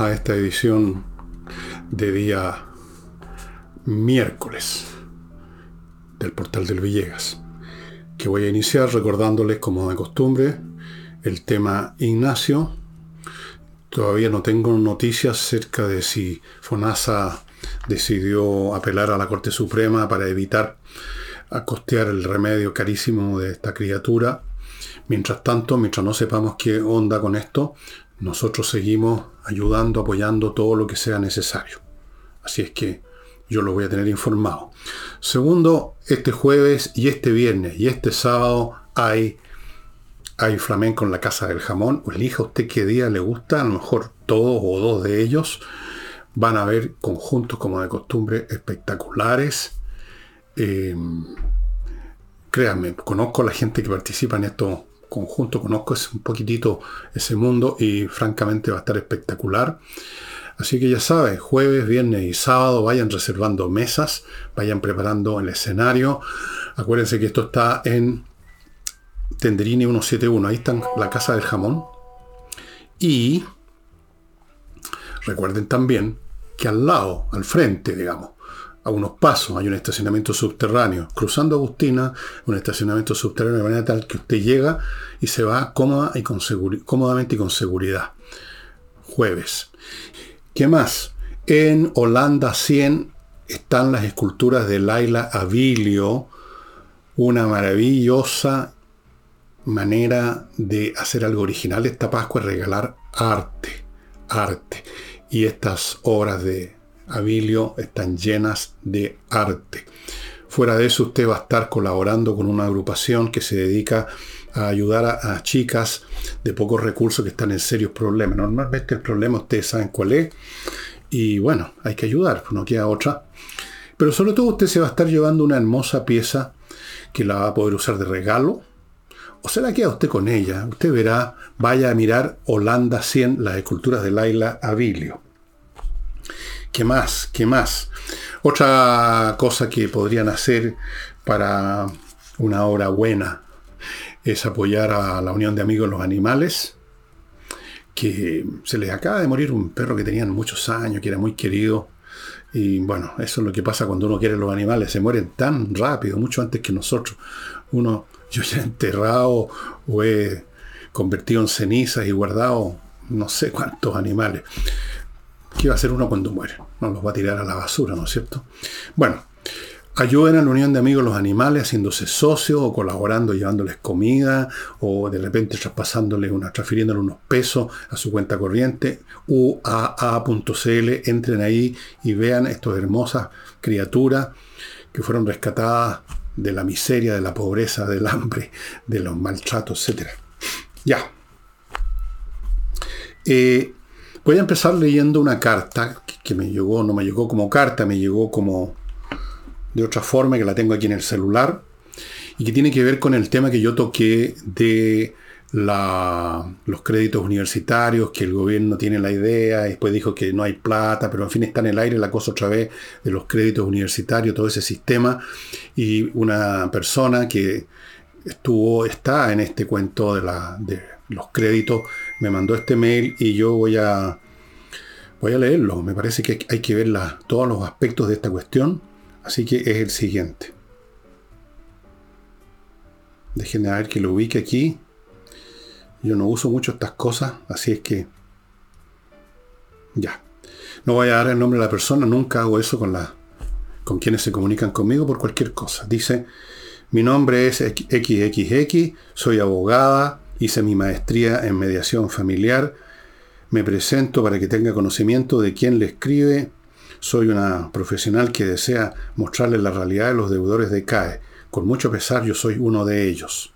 a esta edición de día miércoles del portal del Villegas, que voy a iniciar recordándoles como de costumbre el tema Ignacio. Todavía no tengo noticias acerca de si FONASA decidió apelar a la Corte Suprema para evitar costear el remedio carísimo de esta criatura. Mientras tanto, mientras no sepamos qué onda con esto, nosotros seguimos ayudando, apoyando todo lo que sea necesario. Así es que yo lo voy a tener informado. Segundo, este jueves y este viernes y este sábado hay, hay flamenco en la Casa del Jamón. Elija usted qué día le gusta, a lo mejor todos o dos de ellos. Van a haber conjuntos como de costumbre espectaculares. Eh, créanme, conozco a la gente que participa en estos conjuntos, conozco un poquitito ese mundo y francamente va a estar espectacular. Así que ya saben, jueves, viernes y sábado vayan reservando mesas, vayan preparando el escenario. Acuérdense que esto está en Tenderini 171, ahí está la Casa del Jamón. Y recuerden también que al lado, al frente, digamos, a unos pasos hay un estacionamiento subterráneo. Cruzando Agustina, un estacionamiento subterráneo de manera tal que usted llega y se va cómoda y con cómodamente y con seguridad. Jueves. ¿Qué más? En Holanda 100 están las esculturas de Laila Avilio, una maravillosa manera de hacer algo original esta Pascua es regalar arte, arte. Y estas obras de Avilio están llenas de arte. Fuera de eso, usted va a estar colaborando con una agrupación que se dedica a ayudar a, chicas de pocos recursos que están en serios problemas. Normalmente el problema ustedes saben cuál es. Y bueno, hay que ayudar, no queda otra. Pero sobre todo usted se va a estar llevando una hermosa pieza que la va a poder usar de regalo. O se la queda usted con ella. Usted verá, vaya a mirar Holanda 100, las esculturas de Laila Avilio. ¿Qué más? ¿Qué más? Otra cosa que podrían hacer para una obra buena es apoyar a la Unión de Amigos de los Animales, que se les acaba de morir un perro que tenían muchos años, que era muy querido. Y bueno, eso es lo que pasa cuando uno quiere los animales, se mueren tan rápido, mucho antes que nosotros. Uno, yo ya he enterrado o he convertido en cenizas y guardado no sé cuántos animales. ¿Qué va a hacer uno cuando muere? No los va a tirar a la basura, ¿no es cierto? Bueno, ayuden a la Unión de Amigos los Animales haciéndose socios o colaborando, llevándoles comida o de repente traspasándole una, transfiriéndole unos pesos a su cuenta corriente, uaa.cl, entren ahí y vean estas hermosas criaturas que fueron rescatadas de la miseria, de la pobreza, del hambre, de los maltratos, etc. Ya. Eh, voy a empezar leyendo una carta que me llegó, no me llegó como carta, me llegó como de otra forma, que la tengo aquí en el celular, y que tiene que ver con el tema que yo toqué de los créditos universitarios, que el gobierno tiene la idea, después dijo que no hay plata, pero en fin está en el aire la cosa otra vez de los créditos universitarios, todo ese sistema, y una persona que estuvo, está en este cuento de, la, los créditos, me mandó este mail y yo voy a, voy a leerlo. Me parece que hay que ver todos los aspectos de esta cuestión Así que es el siguiente. Déjenme ver que lo ubique aquí. Yo no uso mucho estas cosas, así es que ya. No voy a dar el nombre de la persona, nunca hago eso con, la, con quienes se comunican conmigo por cualquier cosa. Dice, mi nombre es XXX, soy abogada, hice mi maestría en mediación familiar, me presento para que tenga conocimiento de quién le escribe soy una profesional que desea mostrarle la realidad de los deudores de CAE. Con mucho pesar yo soy uno de ellos.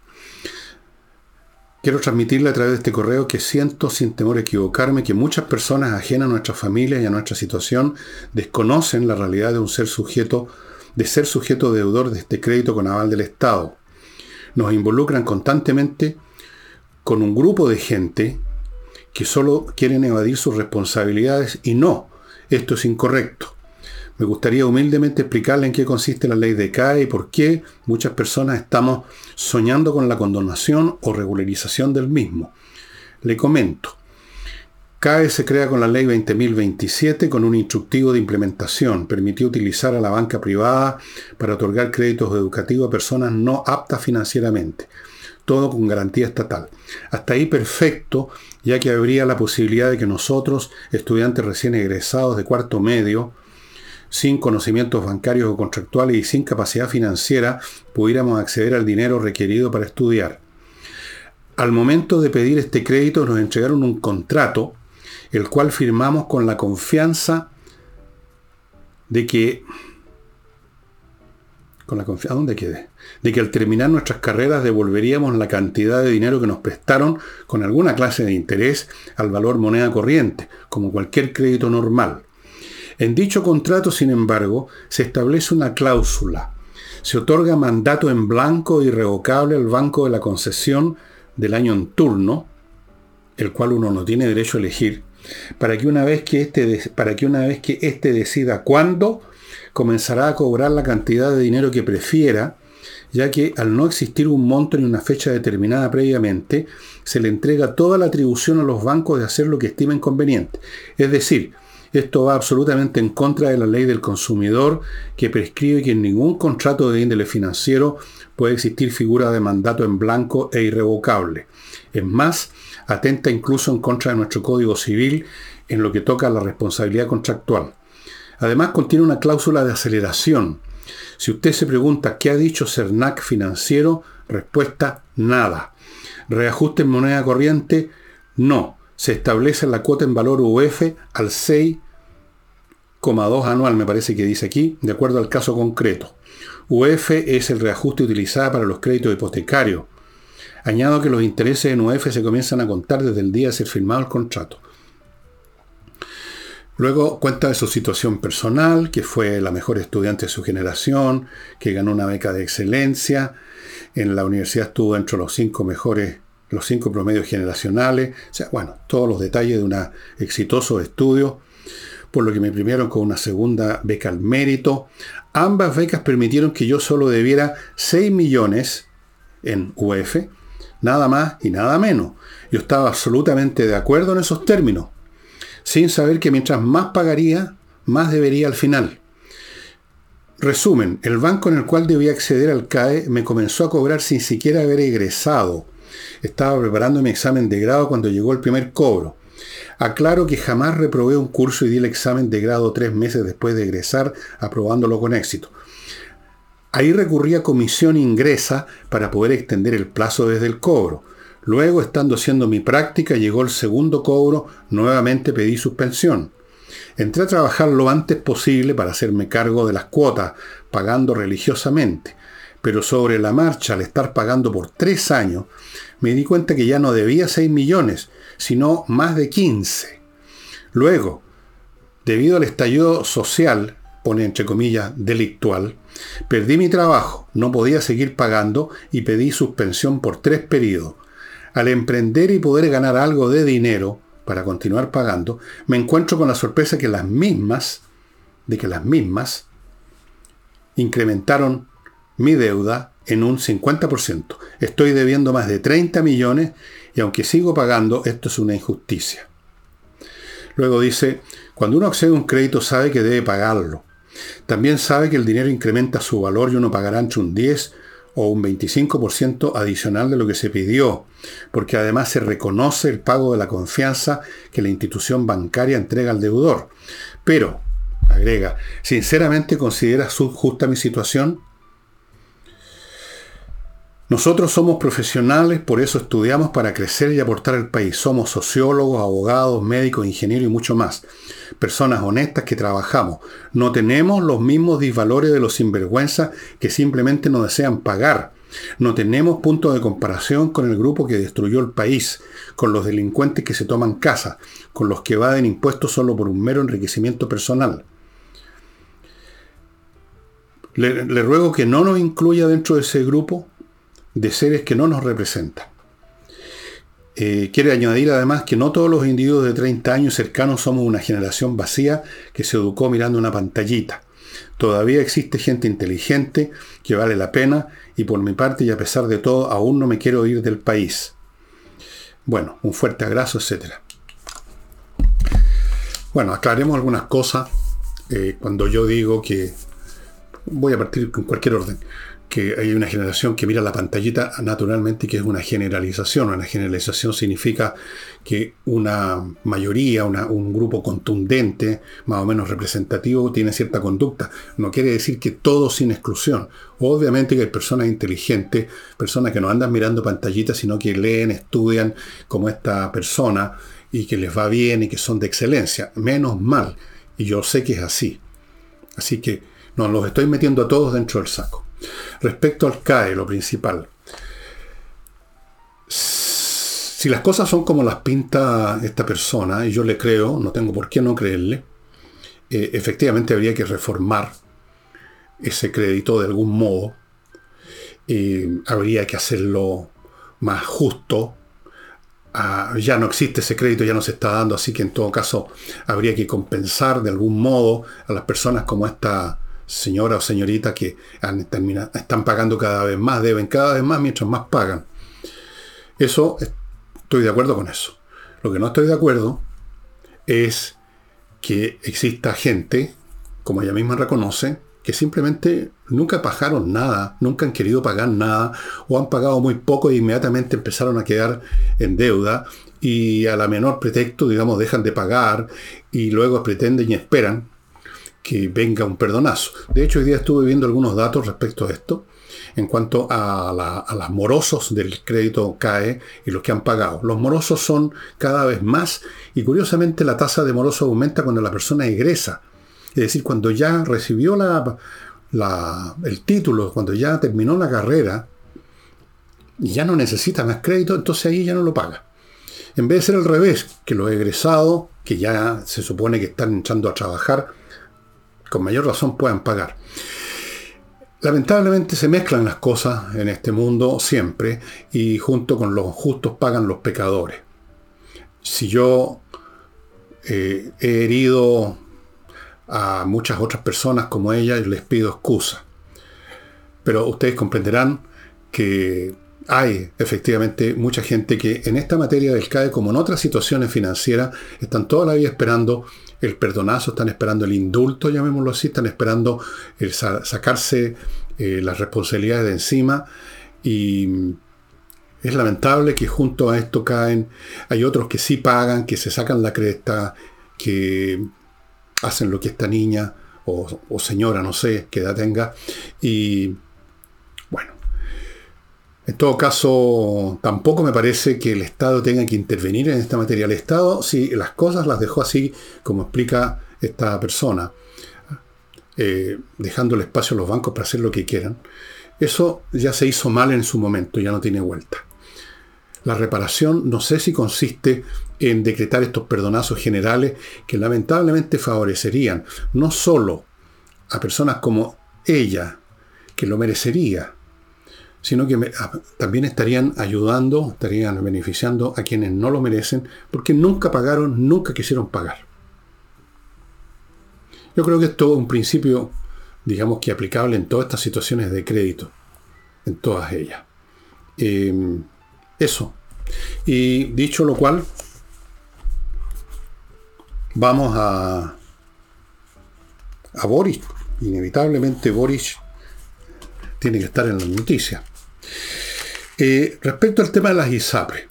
Quiero transmitirle a través de este correo que siento, sin temor a equivocarme, que muchas personas ajenas a nuestra familia y a nuestra situación desconocen la realidad de un ser sujeto, de ser sujeto deudor de este crédito con aval del Estado. Nos involucran constantemente con un grupo de gente que solo quieren evadir sus responsabilidades y no esto es incorrecto. Me gustaría humildemente explicarle en qué consiste la ley de CAE y por qué muchas personas estamos soñando con la condonación o regularización del mismo. Le comento. CAE se crea con la ley 20.027 con un instructivo de implementación. Permitió utilizar a la banca privada para otorgar créditos educativos a personas no aptas financieramente. Todo con garantía estatal. Hasta ahí perfecto, ya que habría la posibilidad de que nosotros, estudiantes recién egresados de cuarto medio, sin conocimientos bancarios o contractuales y sin capacidad financiera, pudiéramos acceder al dinero requerido para estudiar. Al momento de pedir este crédito nos entregaron un contrato el cual firmamos con la confianza de que con la confianza, ¿dónde quede? De que al terminar nuestras carreras devolveríamos la cantidad de dinero que nos prestaron con alguna clase de interés al valor moneda corriente, como cualquier crédito normal. En dicho contrato, sin embargo, se establece una cláusula. Se otorga mandato en blanco irrevocable al banco de la concesión del año en turno, el cual uno no tiene derecho a elegir, para que una vez que éste, para que una vez que éste decida cuándo, comenzará a cobrar la cantidad de dinero que prefiera, ya que al no existir un monto ni una fecha determinada previamente, se le entrega toda la atribución a los bancos de hacer lo que estimen conveniente. Es decir, esto va absolutamente en contra de la ley del consumidor que prescribe que en ningún contrato de índole financiero puede existir figura de mandato en blanco e irrevocable. Es más, atenta incluso en contra de nuestro Código Civil en lo que toca a la responsabilidad contractual. Además contiene una cláusula de aceleración. Si usted se pregunta qué ha dicho CERNAC financiero, respuesta nada. Reajuste en moneda corriente, no. Se establece la cuota en valor UF al 6,2 anual, me parece que dice aquí, de acuerdo al caso concreto. UF es el reajuste utilizado para los créditos hipotecarios. Añado que los intereses en UF se comienzan a contar desde el día de ser firmado el contrato. Luego cuenta de su situación personal, que fue la mejor estudiante de su generación, que ganó una beca de excelencia, en la universidad estuvo entre los cinco mejores, los cinco promedios generacionales, o sea, bueno, todos los detalles de un exitoso estudio, por lo que me premiaron con una segunda beca al mérito. Ambas becas permitieron que yo solo debiera 6 millones en UF, nada más y nada menos. Yo estaba absolutamente de acuerdo en esos términos, sin saber que mientras más pagaría, más debería al final. Resumen, el banco en el cual debía acceder al CAE me comenzó a cobrar sin siquiera haber egresado. Estaba preparando mi examen de grado cuando llegó el primer cobro. Aclaro que jamás reprobé un curso y di el examen de grado tres meses después de egresar, aprobándolo con éxito. Ahí recurrí a comisión ingresa para poder extender el plazo desde el cobro. Luego, estando haciendo mi práctica, llegó el segundo cobro, nuevamente pedí suspensión. Entré a trabajar lo antes posible para hacerme cargo de las cuotas, pagando religiosamente. Pero sobre la marcha, al estar pagando por tres años, me di cuenta que ya no debía 6 millones, sino más de 15. Luego, debido al estallido social, pone entre comillas, delictual, perdí mi trabajo, no podía seguir pagando y pedí suspensión por tres periodos. Al emprender y poder ganar algo de dinero para continuar pagando, me encuentro con la sorpresa que las mismas, de que las mismas, incrementaron mi deuda en un 50%. Estoy debiendo más de 30 millones y aunque sigo pagando, esto es una injusticia. Luego dice, cuando uno accede a un crédito sabe que debe pagarlo. También sabe que el dinero incrementa su valor y uno pagará entre un 10 o un 25% adicional de lo que se pidió, porque además se reconoce el pago de la confianza que la institución bancaria entrega al deudor. Pero, agrega, ¿sinceramente considera justa mi situación? Nosotros somos profesionales, por eso estudiamos para crecer y aportar al país. Somos sociólogos, abogados, médicos, ingenieros y mucho más. Personas honestas que trabajamos. No tenemos los mismos disvalores de los sinvergüenzas que simplemente no desean pagar. No tenemos punto de comparación con el grupo que destruyó el país, con los delincuentes que se toman casa, con los que evaden impuestos solo por un mero enriquecimiento personal. Le ruego que no nos incluya dentro de ese grupo de seres que no nos representan. Eh, quiere añadir además que no todos los individuos de 30 años cercanos somos una generación vacía que se educó mirando una pantallita. Todavía existe gente inteligente que vale la pena y por mi parte y a pesar de todo aún no me quiero ir del país. Bueno, un fuerte abrazo, etcétera. Bueno, aclaremos algunas cosas eh, cuando yo digo que voy a partir con cualquier orden que hay una generación que mira la pantallita naturalmente que es una generalización. Una generalización significa que una mayoría, un grupo contundente, más o menos representativo, tiene cierta conducta. No quiere decir que todos sin exclusión. Obviamente que hay personas inteligentes, personas que no andan mirando pantallitas, sino que leen, estudian como esta persona y que les va bien y que son de excelencia. Menos mal. Y yo sé que es así. Así que no los estoy metiendo a todos dentro del saco. Respecto al CAE, lo principal. Si las cosas son como las pinta esta persona, y yo le creo, no tengo por qué no creerle, eh, efectivamente habría que reformar ese crédito de algún modo. habría que hacerlo más justo. Ah, ya no existe ese crédito, ya no se está dando, así que en todo caso habría que compensar de algún modo a las personas como esta señora o señorita que han están pagando cada vez más, deben cada vez más mientras más pagan. Eso, estoy de acuerdo con eso. Lo que no estoy de acuerdo es que exista gente, como ella misma reconoce, que simplemente nunca pagaron nada, nunca han querido pagar nada, o han pagado muy poco e inmediatamente empezaron a quedar en deuda y a la menor pretexto, digamos, dejan de pagar y luego pretenden y esperan que venga un perdonazo. De hecho, hoy día estuve viendo algunos datos respecto a esto, en cuanto a, los morosos del crédito CAE y los que han pagado. Los morosos son cada vez más y curiosamente la tasa de moroso aumenta cuando la persona egresa. Es decir, cuando ya recibió la, el título, cuando ya terminó la carrera, ya no necesita más crédito, entonces ahí ya no lo paga. En vez de ser al revés, que los egresados, que ya se supone que están echando a trabajar, con mayor razón puedan pagar. Lamentablemente se mezclan las cosas en este mundo siempre y junto con los justos pagan los pecadores. Si yo eh, he herido a muchas otras personas como ella, les pido excusa. Pero ustedes comprenderán que hay efectivamente mucha gente que en esta materia del CAE, como en otras situaciones financieras, están toda la vida esperando el perdonazo, están esperando el indulto, llamémoslo así, están esperando el sacarse eh, las responsabilidades de encima. Y es lamentable que junto a esto caen, hay otros que sí pagan, que se sacan la cresta, que hacen lo que esta niña o, señora, no sé, qué edad tenga, y en todo caso, tampoco me parece que el Estado tenga que intervenir en esta materia. El Estado, si las cosas las dejó así, como explica esta persona, eh, dejando el espacio a los bancos para hacer lo que quieran, eso ya se hizo mal en su momento, ya no tiene vuelta. La reparación no sé si consiste en decretar estos perdonazos generales que lamentablemente favorecerían no solo a personas como ella, que lo merecería, sino que también estarían ayudando, estarían beneficiando a quienes no lo merecen, porque nunca pagaron, nunca quisieron pagar. Yo creo que esto es un principio, digamos que aplicable en todas estas situaciones de crédito, en todas ellas. Em, eso. Y dicho lo cual, vamos a, a Boris. Inevitablemente Boris tiene que estar en las noticias. Eh, respecto al tema de las ISAPRES.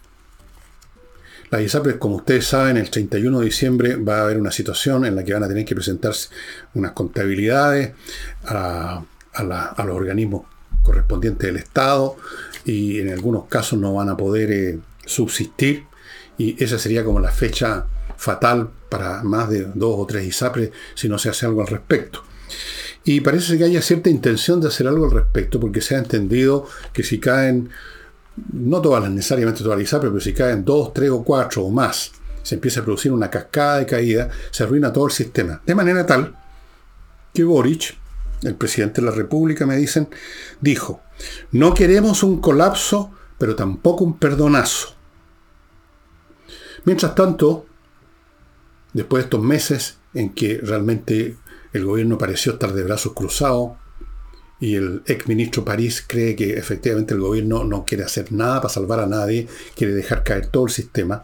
Las ISAPRES, como ustedes saben, el 31 de diciembre va a haber una situación en la que van a tener que presentarse unas contabilidades a, los organismos correspondientes del Estado y en algunos casos no van a poder eh, subsistir y esa sería como la fecha fatal para más de dos o tres ISAPRES si no se hace algo al respecto. Y parece que haya cierta intención de hacer algo al respecto, porque se ha entendido que si caen, no todas las necesariamente todas las pero si caen dos, tres o cuatro o más, se empieza a producir una cascada de caída, se arruina todo el sistema. De manera tal que Boric, el presidente de la República, me dicen, dijo, no queremos un colapso, pero tampoco un perdonazo. Mientras tanto, después de estos meses en que realmente el gobierno pareció estar de brazos cruzados y el ex ministro París cree que efectivamente el gobierno no quiere hacer nada para salvar a nadie, quiere dejar caer todo el sistema.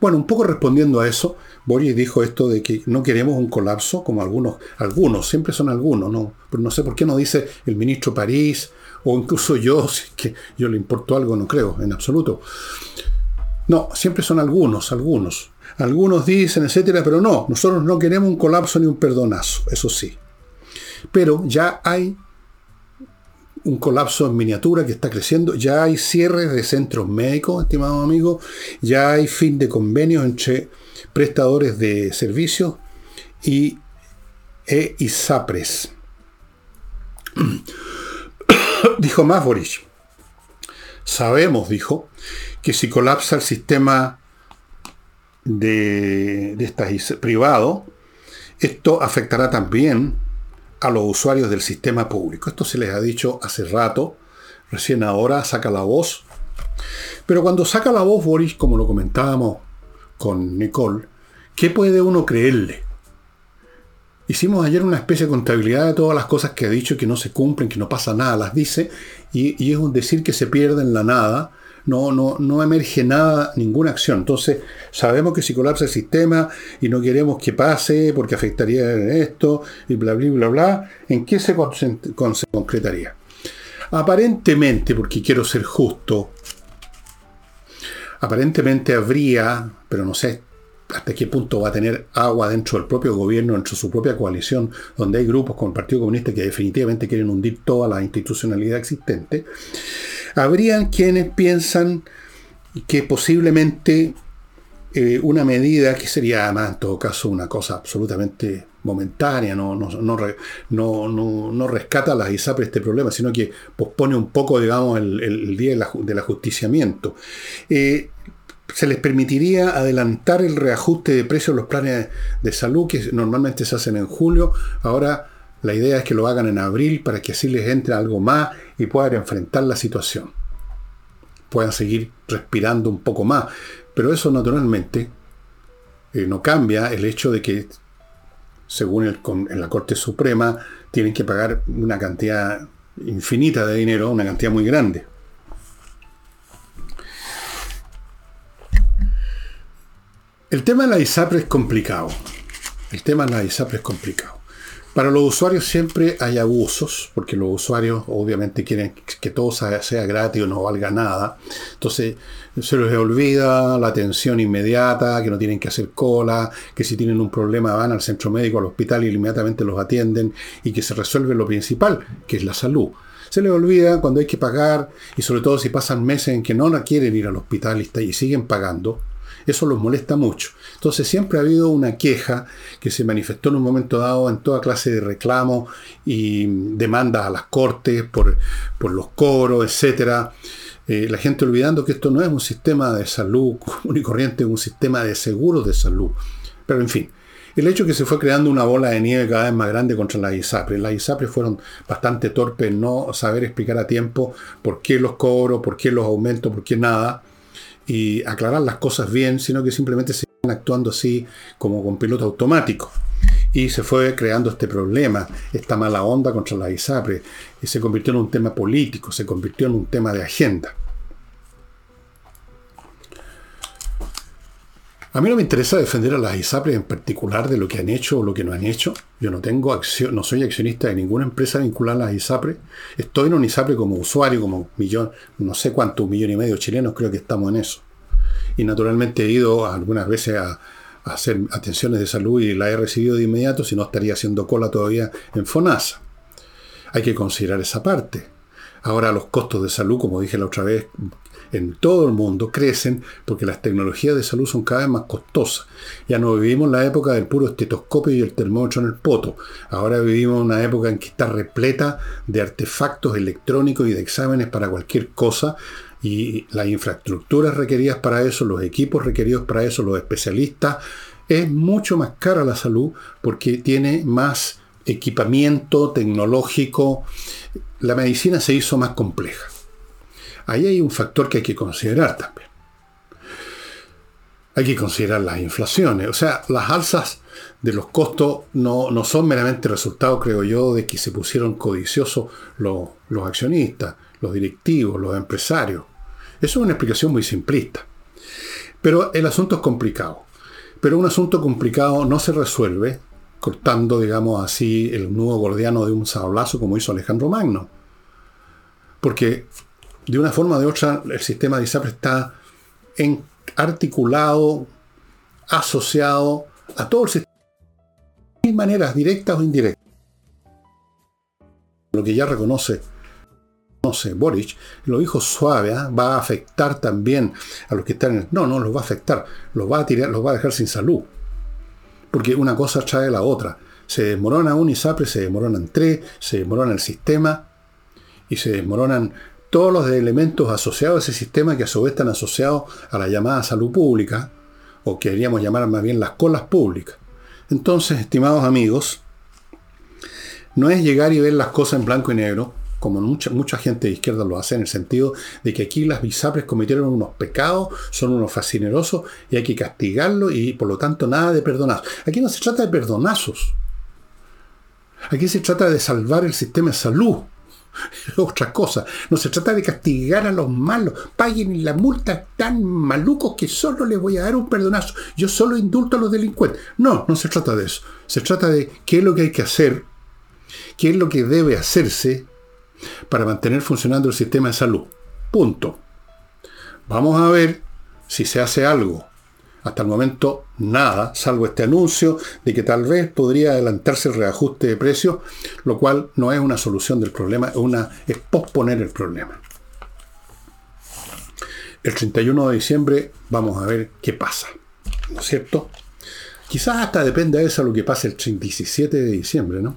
Bueno, un poco respondiendo a eso, Boris dijo esto de que no queremos un colapso, como algunos, algunos, siempre son algunos, ¿no? Pero no sé por qué no dice el ministro París, o incluso yo, si que yo le importó algo, no creo, en absoluto. No, siempre son algunos, algunos. Algunos dicen, etcétera, pero no, nosotros no queremos un colapso ni un perdonazo, eso sí. Pero ya hay un colapso en miniatura que está creciendo, ya hay cierres de centros médicos, estimados amigos, ya hay fin de convenios entre prestadores de servicios y e ISAPRES. dijo más Boris. Sabemos, dijo, que si colapsa el sistema de, de estas privado, esto afectará también a los usuarios del sistema público. Esto se les ha dicho hace rato, recién ahora saca la voz. Pero cuando saca la voz Boris, como lo comentábamos con Nicole, ¿qué puede uno creerle? Hicimos ayer una especie de contabilidad de todas las cosas que ha dicho que no se cumplen, que no pasa nada, las dice, y, y es un decir que se pierde en la nada, no, no, no emerge nada, ninguna acción. Entonces, sabemos que si colapsa el sistema y no queremos que pase porque afectaría esto y bla, bla, bla, bla, ¿en qué se, se concretaría? Aparentemente, porque quiero ser justo, aparentemente habría, pero no sé hasta qué punto va a tener agua dentro del propio gobierno, dentro de su propia coalición, donde hay grupos como el Partido Comunista que definitivamente quieren hundir toda la institucionalidad existente, habrían quienes piensan que posiblemente eh, una medida que sería además en todo caso una cosa absolutamente momentánea, no, no, no, no, rescata a las ISAPRE este problema, sino que pospone un poco, digamos, el, día del ajusticiamiento. Eh, se les permitiría adelantar el reajuste de precios de los planes de salud que normalmente se hacen en julio. Ahora la idea es que lo hagan en abril para que así les entre algo más y puedan enfrentar la situación. Puedan seguir respirando un poco más. Pero eso naturalmente eh, no cambia el hecho de que, según el, en la Corte Suprema, tienen que pagar una cantidad infinita de dinero, una cantidad muy grande. El tema de la ISAPRE es complicado. El tema de la ISAPRE es complicado. Para los usuarios siempre hay abusos, porque los usuarios obviamente quieren que todo sea gratis o no valga nada. Entonces se les olvida la atención inmediata, que no tienen que hacer cola, que si tienen un problema van al centro médico, al hospital y inmediatamente los atienden y que se resuelve lo principal, que es la salud. Se les olvida cuando hay que pagar y sobre todo si pasan meses en que no quieren ir al hospital y siguen pagando eso los molesta mucho. Entonces siempre ha habido una queja que se manifestó en un momento dado en toda clase de reclamos y demandas a las cortes por, los coros, etc. Eh, la gente olvidando que esto no es un sistema de salud común y corriente, es un sistema de seguros de salud. Pero en fin, el hecho que se fue creando una bola de nieve cada vez más grande contra las ISAPRE. Las ISAPRE fueron bastante torpes en no saber explicar a tiempo por qué los cobros, por qué los aumentos, por qué nada y aclarar las cosas bien, sino que simplemente se actuando así como con piloto automático. Y se fue creando este problema, esta mala onda contra la ISAPRE, y se convirtió en un tema político, se convirtió en un tema de agenda. A mí no me interesa defender a las ISAPRE en particular de lo que han hecho o lo que no han hecho. Yo no tengo acción, no soy accionista de ninguna empresa vinculada a las ISAPRE. Estoy en un ISAPRE como usuario, como millón, no sé cuántos, un millón y medio chilenos, creo que estamos en eso. Y naturalmente he ido algunas veces a hacer atenciones de salud y la he recibido de inmediato, si no estaría haciendo cola todavía en FONASA. Hay que considerar esa parte. Ahora los costos de salud, como dije la otra vez, en todo el mundo crecen porque las tecnologías de salud son cada vez más costosas. Ya no vivimos la época del puro estetoscopio y el termómetro en el poto. Ahora vivimos una época en que está repleta de artefactos electrónicos y de exámenes para cualquier cosa. Y las infraestructuras requeridas para eso, los equipos requeridos para eso, los especialistas, es mucho más cara la salud porque tiene más equipamiento tecnológico. La medicina se hizo más compleja. Ahí hay un factor que hay que considerar también. Hay que considerar las inflaciones. O sea, las alzas de los costos no, son meramente resultado, creo yo, de que se pusieron codiciosos los, los accionistas, los directivos, los empresarios. Eso es una explicación muy simplista. Pero el asunto es complicado. Pero un asunto complicado no se resuelve cortando, digamos así, el nudo gordiano de un sablazo como hizo Alejandro Magno. Porque de una forma o de otra el sistema de ISAPRE está articulado, asociado a todo el sistema de maneras directas o indirectas. Lo que ya reconoce no sé, Boric, lo dijo suave, ¿ah? va a afectar también a los que están en el... No, no, los va a afectar, los va a tirar, los va a dejar sin salud. Porque una cosa trae la otra. Se desmorona un ISAPRE, se desmoronan tres, se desmorona el sistema y se desmoronan todos los elementos asociados a ese sistema que a su vez están asociados a la llamada salud pública, o que queríamos llamar más bien las colas públicas. Entonces, estimados amigos, no es llegar y ver las cosas en blanco y negro, como mucha, mucha gente de izquierda lo hace, en el sentido de que aquí las bisapres cometieron unos pecados, son unos fascinerosos y hay que castigarlo y por lo tanto nada de perdonazos. Aquí no se trata de perdonazos. Aquí se trata de salvar el sistema de salud. Otra cosa. No se trata de castigar a los malos. Paguen la multa tan malucos que solo les voy a dar un perdonazo. Yo solo indulto a los delincuentes. No, no se trata de eso. Se trata de qué es lo que hay que hacer, qué es lo que debe hacerse para mantener funcionando el sistema de salud. Punto. Vamos a ver si se hace algo. Hasta el momento nada, salvo este anuncio de que tal vez podría adelantarse el reajuste de precios, lo cual no es una solución del problema, es, una, es posponer el problema. El 31 de diciembre vamos a ver qué pasa. ¿No es cierto? Quizás hasta dependa de eso lo que pase el 17 de diciembre, ¿no?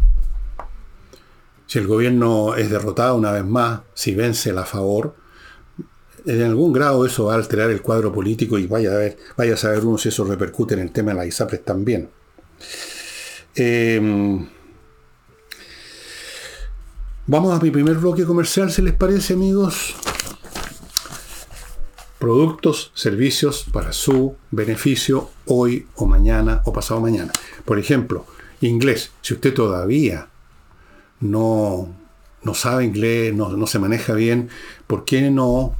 si el gobierno es derrotado una vez más, si vence la favor, en algún grado eso va a alterar el cuadro político y vaya a, ver, vaya a saber uno si eso repercute en el tema de la ISAPRES también. Em, vamos a mi primer bloque comercial, si les parece, amigos. Productos, servicios para su beneficio hoy o mañana o pasado mañana. Por ejemplo, inglés. Si usted todavía no, no sabe inglés, no, se maneja bien, ¿por qué no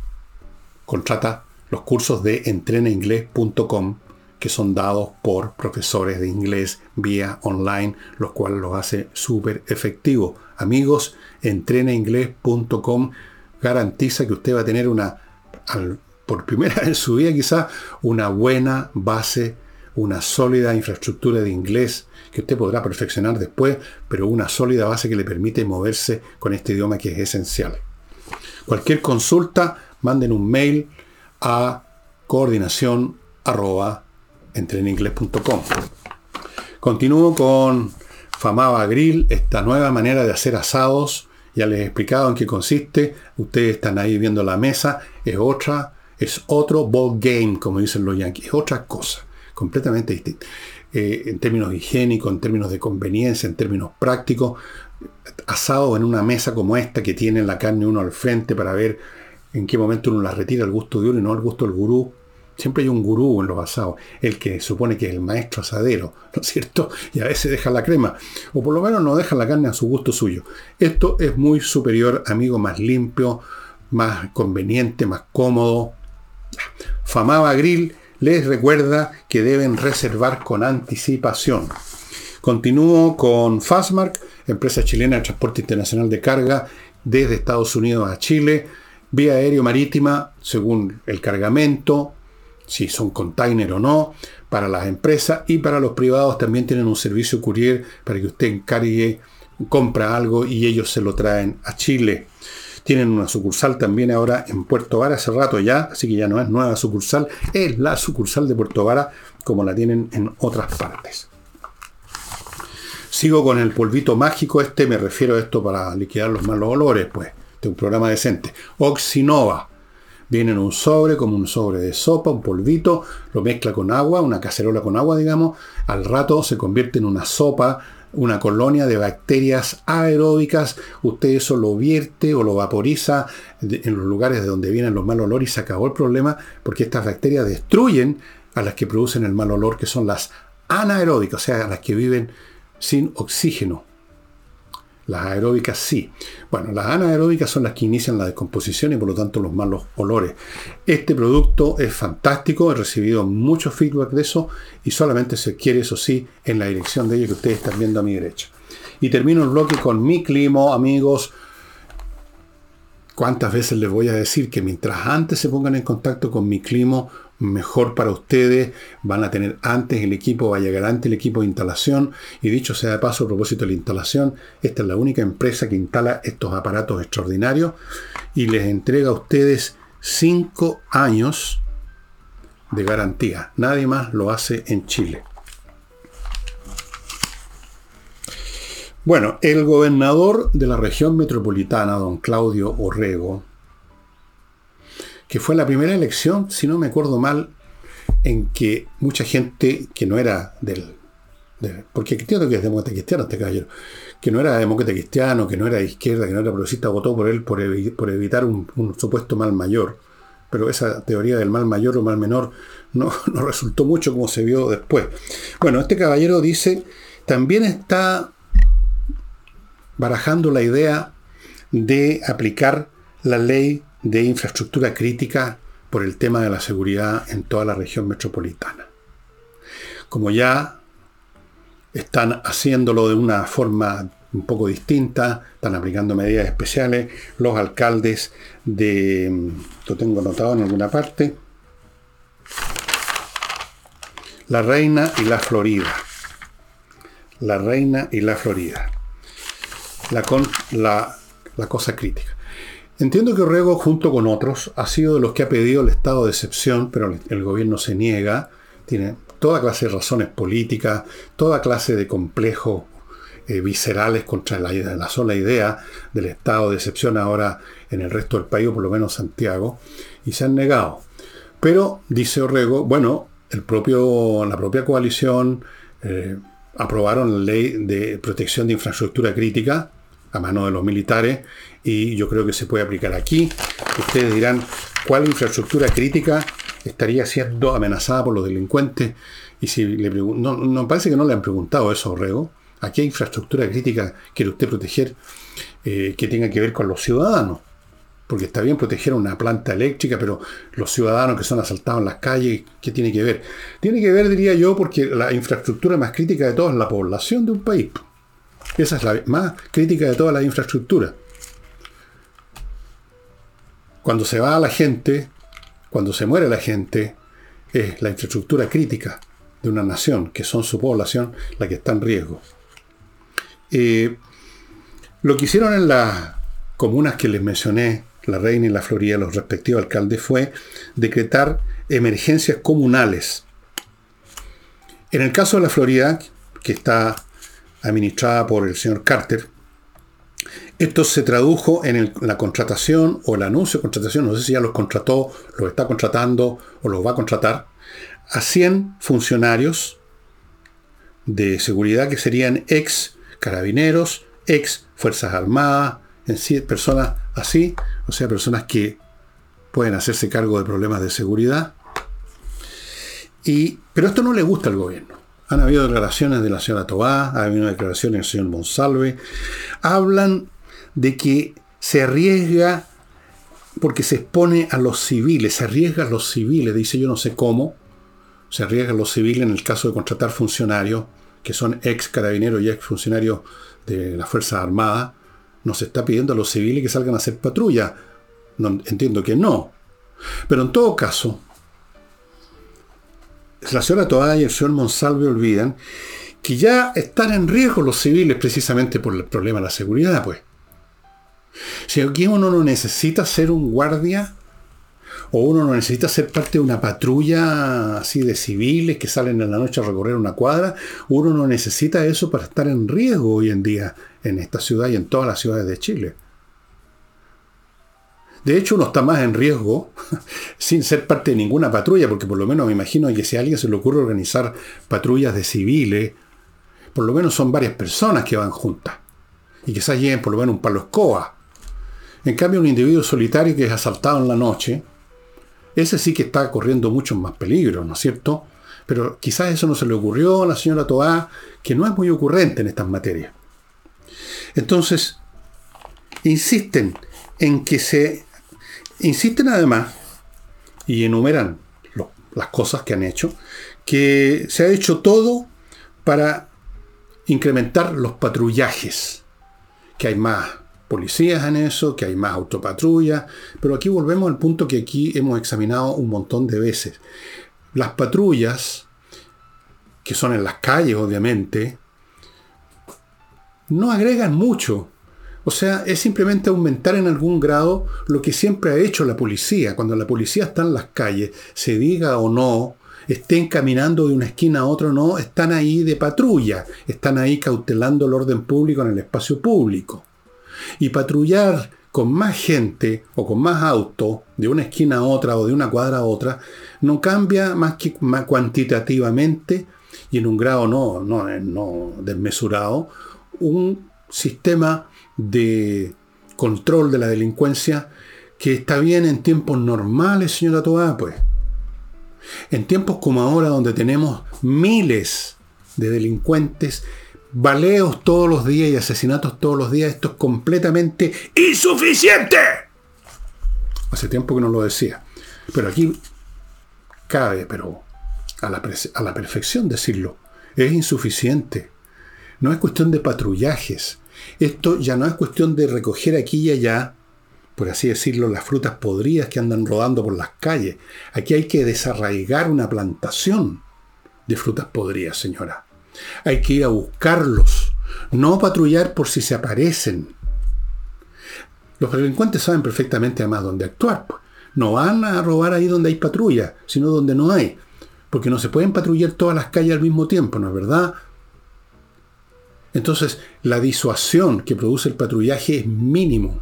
contrata los cursos de entrenainglés.com que son dados por profesores de inglés vía online, los cuales los hace súper efectivos. Amigos, entrenainglés.com garantiza que usted va a tener una, por primera vez en su vida quizá, una buena base, una sólida infraestructura de inglés que usted podrá perfeccionar después, pero una sólida base que le permite moverse con este idioma que es esencial. Cualquier consulta, manden un mail a coordinación Continúo con Famaba Grill, esta nueva manera de hacer asados. Ya les he explicado en qué consiste. Ustedes están ahí viendo la mesa. Es otra, es otro ball game, como dicen los yankees. Es otra cosa, completamente distinta. Eh, en términos higiénicos, en términos de conveniencia, en términos prácticos, asado en una mesa como esta que tiene la carne uno al frente para ver en qué momento uno la retira al gusto de uno y no al gusto del gurú. Siempre hay un gurú en los asados, el que supone que es el maestro asadero, ¿no es cierto? Y a veces deja la crema, o por lo menos no deja la carne a su gusto suyo. Esto es muy superior, amigo, más limpio, más conveniente, más cómodo. Famaba Grill les recuerda que deben reservar con anticipación. Continúo con Fastmark, empresa chilena de transporte internacional de carga desde Estados Unidos a Chile, vía aéreo marítima, según el cargamento, si son container o no, para las empresas y para los privados también tienen un servicio courier para que usted encargue, compra algo y ellos se lo traen a Chile. Tienen una sucursal también ahora en Puerto Vara hace rato ya, así que ya no es nueva sucursal, es la sucursal de Puerto Vara como la tienen en otras partes. Sigo con el polvito mágico, este me refiero a esto para liquidar los malos olores, pues, de un programa decente. Oxinova. Viene en un sobre, como un sobre de sopa, un polvito, lo mezcla con agua, una cacerola con agua, digamos, al rato se convierte en una sopa una colonia de bacterias aeróbicas, usted eso lo vierte o lo vaporiza en los lugares de donde vienen los malos olores y se acabó el problema porque estas bacterias destruyen a las que producen el mal olor, que son las anaeróbicas, o sea, las que viven sin oxígeno. Las aeróbicas sí. Bueno, las anaeróbicas son las que inician la descomposición y por lo tanto los malos olores. Este producto es fantástico, he recibido mucho feedback de eso y solamente se quiere, eso sí, en la dirección de ello que ustedes están viendo a mi derecha. Y termino el bloque con mi clima, amigos. ¿Cuántas veces les voy a decir que mientras antes se pongan en contacto con mi clima, mejor para ustedes? Van a tener antes el equipo, va a llegar antes el equipo de instalación. Y dicho sea de paso, a propósito de la instalación, esta es la única empresa que instala estos aparatos extraordinarios y les entrega a ustedes 5 años de garantía. Nadie más lo hace en Chile. Bueno, el gobernador de la región metropolitana, don Claudio Orrego, que fue la primera elección, si no me acuerdo mal, en que mucha gente que no era del... porque entiendo que es demócrata cristiano este caballero, que no era demócrata cristiano, que no era de izquierda, que no era progresista, votó por él por, evitar un, supuesto mal mayor. Pero esa teoría del mal mayor o mal menor no, no resultó mucho como se vio después. Bueno, este caballero dice, también está barajando la idea de aplicar la ley de infraestructura crítica por el tema de la seguridad en toda la región metropolitana. Como ya están haciéndolo de una forma un poco distinta, están aplicando medidas especiales, los alcaldes de, lo tengo anotado en alguna parte, la Reina y la Florida. La Reina y la Florida la, con, la, cosa crítica. Entiendo que Orrego, junto con otros, ha sido de los que ha pedido el estado de excepción, pero el gobierno se niega. Tiene toda clase de razones políticas, toda clase de complejos eh, viscerales contra la, la, sola idea del estado de excepción ahora en el resto del país, o por lo menos Santiago, y se han negado. Pero, dice Orrego, bueno, la propia coalición eh, aprobaron la ley de protección de infraestructura crítica, a mano de los militares y yo creo que se puede aplicar aquí. Ustedes dirán, ¿cuál infraestructura crítica estaría siendo amenazada por los delincuentes? Y si le no, no parece que no le han preguntado eso, Orrego. ¿A qué infraestructura crítica quiere usted proteger eh, que tenga que ver con los ciudadanos? Porque está bien proteger una planta eléctrica, pero los ciudadanos que son asaltados en las calles, ¿qué tiene que ver? Tiene que ver, diría yo, porque la infraestructura más crítica de todas es la población de un país. Esa es la más crítica de toda la infraestructura. Cuando se va a la gente, cuando se muere la gente, es la infraestructura crítica de una nación, que son su población, la que está en riesgo. Eh, lo que hicieron en las comunas que les mencioné, la Reina y la Florida, los respectivos alcaldes, fue decretar emergencias comunales. En el caso de la Florida, que está administrada por el señor Carter. Esto se tradujo en la contratación o el anuncio de contratación, no sé si ya los contrató, los está contratando o los va a contratar, a 100 funcionarios de seguridad que serían ex carabineros, ex Fuerzas Armadas, en sí, personas así, o sea, personas que pueden hacerse cargo de problemas de seguridad. Y, pero esto no le gusta al gobierno. Han habido declaraciones de la señora Tobá, ha habido declaraciones del señor Monsalve. Hablan de que se arriesga porque se expone a los civiles, se arriesga a los civiles, dice yo no sé cómo, se arriesga a los civiles en el caso de contratar funcionarios que son ex carabineros y ex funcionarios de las Fuerzas Armadas. No se está pidiendo a los civiles que salgan a hacer patrulla. No, entiendo que no. Pero en todo caso, la señora Toá y el señor Monsalve olvidan que ya están en riesgo los civiles precisamente por el problema de la seguridad, pues. Si aquí uno no necesita ser un guardia o uno no necesita ser parte de una patrulla así de civiles que salen en la noche a recorrer una cuadra, uno no necesita eso para estar en riesgo hoy en día en esta ciudad y en todas las ciudades de Chile. De hecho, uno está más en riesgo sin ser parte de ninguna patrulla, porque por lo menos me imagino que si a alguien se le ocurre organizar patrullas de civiles, por lo menos son varias personas que van juntas. Y quizás lleguen por lo menos un palo escoba. En cambio, un individuo solitario que es asaltado en la noche, ese sí que está corriendo muchos más peligros, ¿no es cierto? Pero quizás eso no se le ocurrió a la señora Toá, que no es muy ocurrente en estas materias. Entonces, insisten en que se... Insisten además, y enumeran las cosas que han hecho, que se ha hecho todo para incrementar los patrullajes, que hay más policías en eso, que hay más autopatrullas, pero aquí volvemos al punto que aquí hemos examinado un montón de veces. Las patrullas, que son en las calles obviamente, no agregan mucho. O sea, es simplemente aumentar en algún grado lo que siempre ha hecho la policía. Cuando la policía está en las calles, se diga o no, estén caminando de una esquina a otra o no, están ahí de patrulla, están ahí cautelando el orden público en el espacio público. Y patrullar con más gente o con más auto de una esquina a otra o de una cuadra a otra no cambia más que cuantitativamente y en un grado no, no, no desmesurado un sistema de control de la delincuencia que está bien en tiempos normales, señora Toá, pues. En tiempos como ahora, donde tenemos miles de delincuentes, baleos todos los días y asesinatos todos los días, esto es completamente insuficiente. Hace tiempo que no lo decía. Pero aquí cabe, pero a la, a la perfección decirlo, es insuficiente. No es cuestión de patrullajes. Esto ya no es cuestión de recoger aquí y allá por así decirlo, las frutas podridas que andan rodando por las calles. Aquí hay que desarraigar una plantación de frutas podridas, señora. Hay que ir a buscarlos, no patrullar por si se aparecen. Los delincuentes saben perfectamente además dónde actuar. No van a robar ahí donde hay patrulla, sino donde no hay. Porque no se pueden patrullar todas las calles al mismo tiempo, ¿no es verdad? Entonces, la disuasión que produce el patrullaje es mínimo.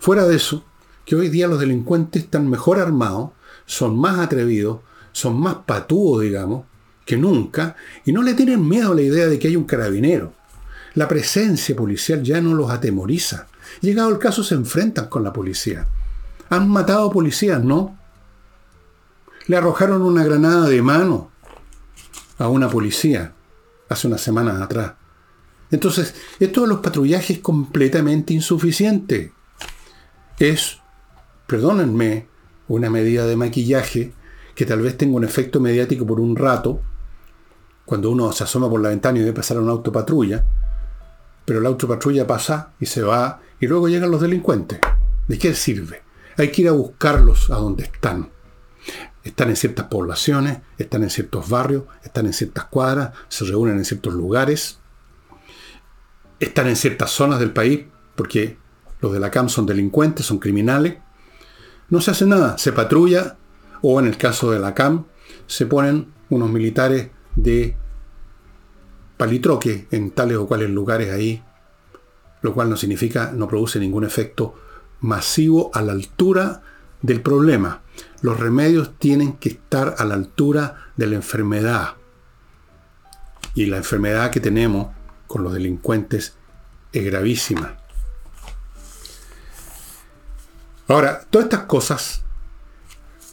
Fuera de eso, que hoy día los delincuentes están mejor armados, son más atrevidos, son más patúos, digamos, que nunca, y no le tienen miedo a la idea de que hay un carabinero. La presencia policial ya no los atemoriza. Llegado el caso se enfrentan con la policía. Han matado policías, ¿no? Le arrojaron una granada de mano a una policía hace unas semanas atrás. Entonces, esto de los patrullajes es completamente insuficiente es, perdónenme, una medida de maquillaje que tal vez tenga un efecto mediático por un rato, cuando uno se asoma por la ventana y ve pasar a una autopatrulla, pero la autopatrulla pasa y se va y luego llegan los delincuentes. ¿De qué sirve? Hay que ir a buscarlos a donde están. Están en ciertas poblaciones, están en ciertos barrios, están en ciertas cuadras, se reúnen en ciertos lugares, están en ciertas zonas del país, porque los de la CAM son delincuentes, son criminales. No se hace nada, se patrulla o en el caso de la CAM se ponen unos militares de palitroque en tales o cuales lugares ahí, lo cual no significa, no produce ningún efecto masivo a la altura del problema. Los remedios tienen que estar a la altura de la enfermedad. Y la enfermedad que tenemos con los delincuentes es gravísima. Ahora, todas estas cosas,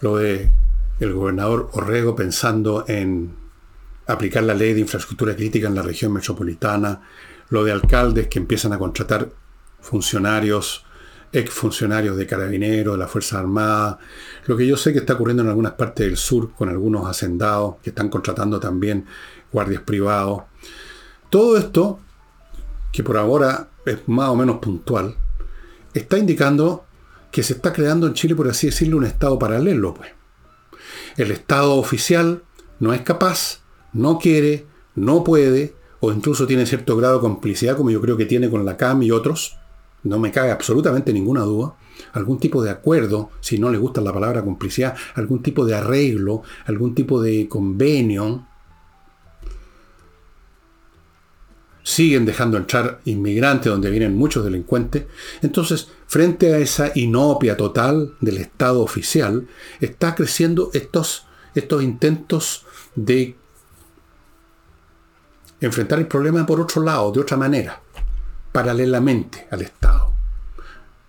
lo de el gobernador Orrego pensando en aplicar la ley de infraestructura crítica en la región metropolitana, lo de alcaldes que empiezan a contratar funcionarios, exfuncionarios de carabineros, de la Fuerza Armada, lo que yo sé que está ocurriendo en algunas partes del sur con algunos hacendados que están contratando también guardias privados. Todo esto, que por ahora es más o menos puntual, está indicando que se está creando en Chile, por así decirlo, un Estado paralelo. Pues. El Estado oficial no es capaz, no quiere, no puede, o incluso tiene cierto grado de complicidad, como yo creo que tiene con la CAM y otros, no me cabe absolutamente ninguna duda, algún tipo de acuerdo, si no le gusta la palabra complicidad, algún tipo de arreglo, algún tipo de convenio, siguen dejando entrar inmigrantes donde vienen muchos delincuentes. Entonces, frente a esa inopia total del Estado oficial, está creciendo estos, estos intentos de enfrentar el problema por otro lado, de otra manera, paralelamente al Estado.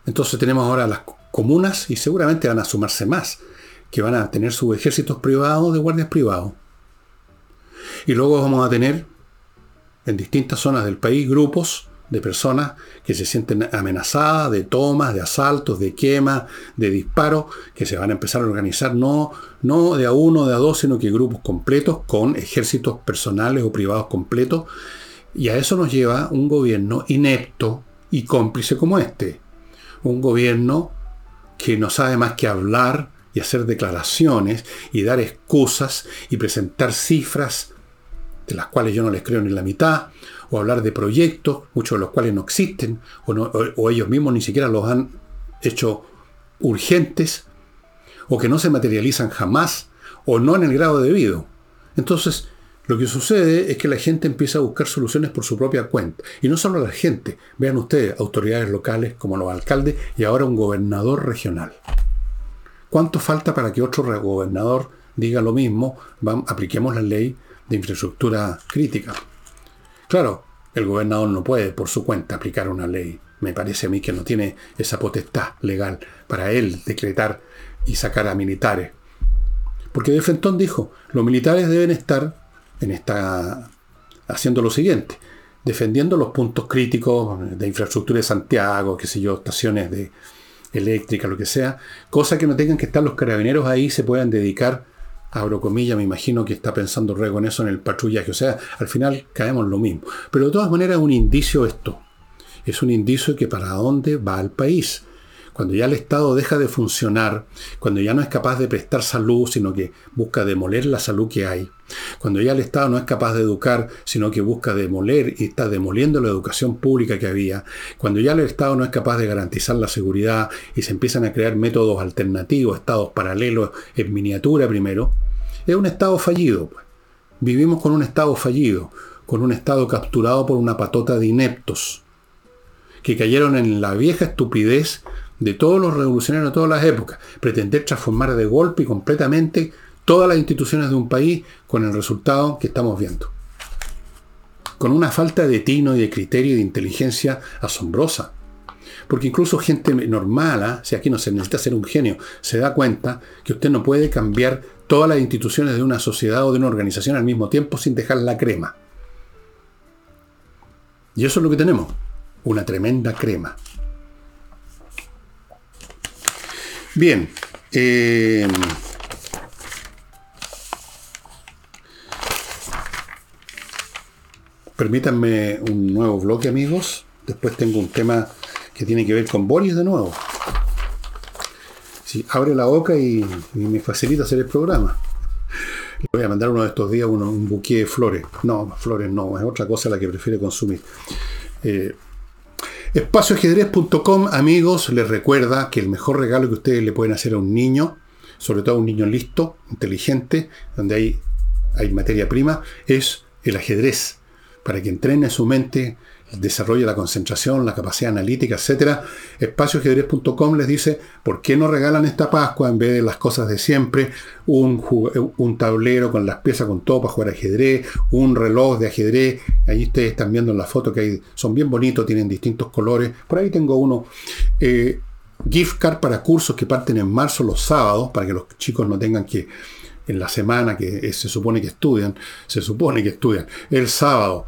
Entonces tenemos ahora las comunas y seguramente van a sumarse más, que van a tener sus ejércitos privados de guardias privados. Y luego vamos a tener en distintas zonas del país grupos de personas que se sienten amenazadas de tomas, de asaltos, de quemas, de disparos, que se van a empezar a organizar no, no de a uno, de a dos, sino que grupos completos con ejércitos personales o privados completos. Y a eso nos lleva un gobierno inepto y cómplice como este. Un gobierno que no sabe más que hablar y hacer declaraciones y dar excusas y presentar cifras de las cuales yo no les creo ni la mitad, o hablar de proyectos, muchos de los cuales no existen, o, ellos mismos ni siquiera los han hecho urgentes, o que no se materializan jamás, o no en el grado debido. Entonces, lo que sucede es que la gente empieza a buscar soluciones por su propia cuenta. Y no solo la gente, vean ustedes, autoridades locales como los alcaldes y ahora un gobernador regional. ¿Cuánto falta para que otro gobernador diga lo mismo? apliquemos la ley de infraestructura crítica. Claro, el gobernador no puede por su cuenta aplicar una ley. Me parece a mí que no tiene esa potestad legal para él decretar y sacar a militares. Porque de Fentón dijo, los militares deben estar en esta, haciendo lo siguiente, defendiendo los puntos críticos de infraestructura de Santiago, qué sé yo, estaciones de eléctrica, lo que sea, cosa que no tengan que estar los carabineros ahí, se puedan dedicar abro comillas, me imagino que está pensando Rego en eso en el patrullaje. O sea, al final caemos lo mismo. Pero de todas maneras es un indicio esto. Es un indicio que para dónde va el país. Cuando ya el Estado deja de funcionar, cuando ya no es capaz de prestar salud, sino que busca demoler la salud que hay, cuando ya el Estado no es capaz de educar, sino que busca demoler y está demoliendo la educación pública que había, cuando ya el Estado no es capaz de garantizar la seguridad y se empiezan a crear métodos alternativos, estados paralelos en miniatura primero, es un Estado fallido. Pues. Vivimos con un Estado fallido, con un Estado capturado por una patota de ineptos, que cayeron en la vieja estupidez de todos los revolucionarios de todas las épocas, pretender transformar de golpe y completamente todas las instituciones de un país con el resultado que estamos viendo. Con una falta de tino y de criterio y de inteligencia asombrosa. Porque incluso gente normal, ¿ah? si aquí no se necesita ser un genio, se da cuenta que usted no puede cambiar todas las instituciones de una sociedad o de una organización al mismo tiempo sin dejar la crema. Y eso es lo que tenemos, una tremenda crema. Bien, eh, Permítanme un nuevo bloque, amigos. Después tengo un tema que tiene que ver con Boris de nuevo. Sí, abre la boca y, me facilita hacer el programa. Le voy a mandar uno de estos días un buque de flores. No, flores no, es otra cosa la que prefiere consumir. Eh, espacioajedrez.com, amigos, les recuerda que el mejor regalo que ustedes le pueden hacer a un niño, sobre todo a un niño listo, inteligente, donde hay, hay materia prima, es el ajedrez para que entrene su mente, desarrolle la concentración, la capacidad analítica, etc. Espacioajedrez.com les dice, ¿por qué no regalan esta Pascua en vez de las cosas de siempre? Un, tablero con las piezas con todo para jugar ajedrez, un reloj de ajedrez. Ahí ustedes están viendo en la foto que hay, son bien bonitos, tienen distintos colores. Por ahí tengo uno. Eh, gift card para cursos que parten en marzo los sábados, para que los chicos no tengan que en la semana que se supone que estudian, se supone que estudian, el sábado,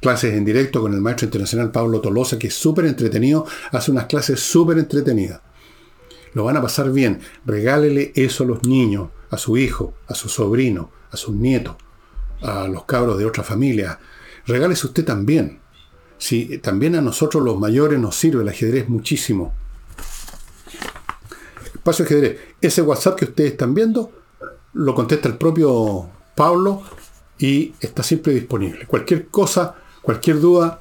clases en directo con el maestro internacional Pablo Tolosa, que es súper entretenido, hace unas clases súper entretenidas. Lo van a pasar bien. Regálele eso a los niños, a su hijo, a su sobrino, a sus nietos, a los cabros de otra familia. Regálese usted también. Si también a nosotros los mayores nos sirve el ajedrez muchísimo. Paso ajedrez. Ese WhatsApp que ustedes están viendo lo contesta el propio Pablo y está siempre disponible. Cualquier cosa, cualquier duda,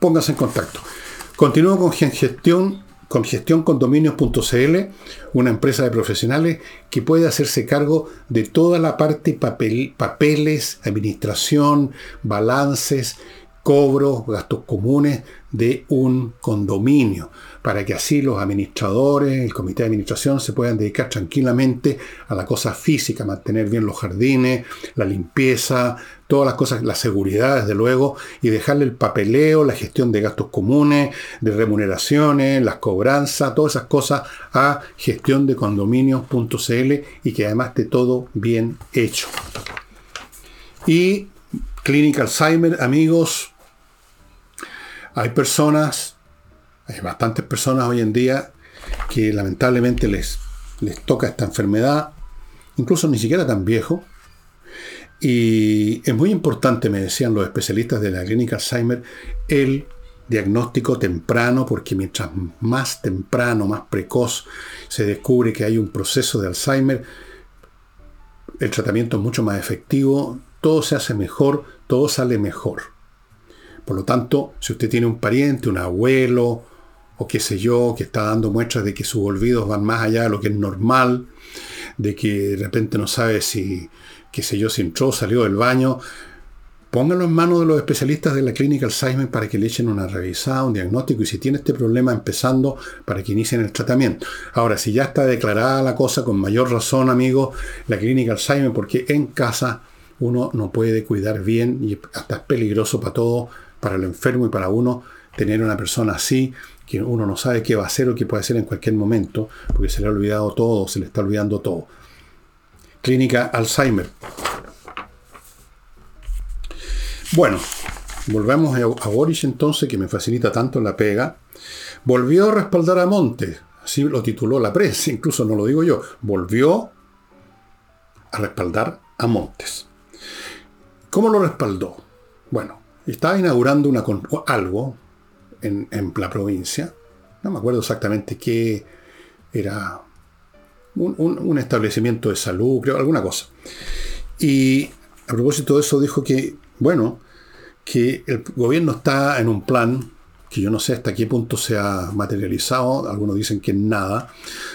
póngase en contacto. Continúo con gestión con una empresa de profesionales que puede hacerse cargo de toda la parte papel, papeles, administración, balances, cobros, gastos comunes de un condominio para que así los administradores, el comité de administración se puedan dedicar tranquilamente a la cosa física, mantener bien los jardines, la limpieza, todas las cosas, la seguridad desde luego, y dejarle el papeleo, la gestión de gastos comunes, de remuneraciones, las cobranzas, todas esas cosas a gestión de condominios.cl y que además esté todo bien hecho. Y Clínica Alzheimer, amigos, Hay personas, hay bastantes personas hoy en día que lamentablemente les, les toca esta enfermedad, incluso ni siquiera tan viejo. Y es muy importante, me decían los especialistas de la clínica Alzheimer, el diagnóstico temprano, porque mientras más temprano, más precoz se descubre que hay un proceso de Alzheimer, el tratamiento es mucho más efectivo, todo se hace mejor, todo sale mejor. Por lo tanto, si usted tiene un pariente, un abuelo, o qué sé yo, que está dando muestras de que sus olvidos van más allá de lo que es normal, de que de repente no sabe si, qué sé yo, si entró, salió del baño, póngalo en manos de los especialistas de la clínica Alzheimer para que le echen una revisada, un diagnóstico y si tiene este problema empezando para que inicien el tratamiento. Ahora, si ya está declarada la cosa con mayor razón, amigo, la clínica Alzheimer, porque en casa uno no puede cuidar bien y hasta es peligroso para todo, para el enfermo y para uno tener una persona así que uno no sabe qué va a hacer o qué puede hacer en cualquier momento, porque se le ha olvidado todo, se le está olvidando todo. Clínica Alzheimer. Bueno, volvemos a Boris entonces, que me facilita tanto la pega. Volvió a respaldar a Montes, así lo tituló la prensa, incluso no lo digo yo. Volvió a respaldar a Montes. ¿Cómo lo respaldó? Bueno, estaba inaugurando una, algo en, la provincia, no me acuerdo exactamente qué era, un, establecimiento de salud, creo, alguna cosa. Y a propósito de eso dijo que bueno, que el gobierno está en un plan que yo no sé hasta qué punto se ha materializado, algunos dicen que nada,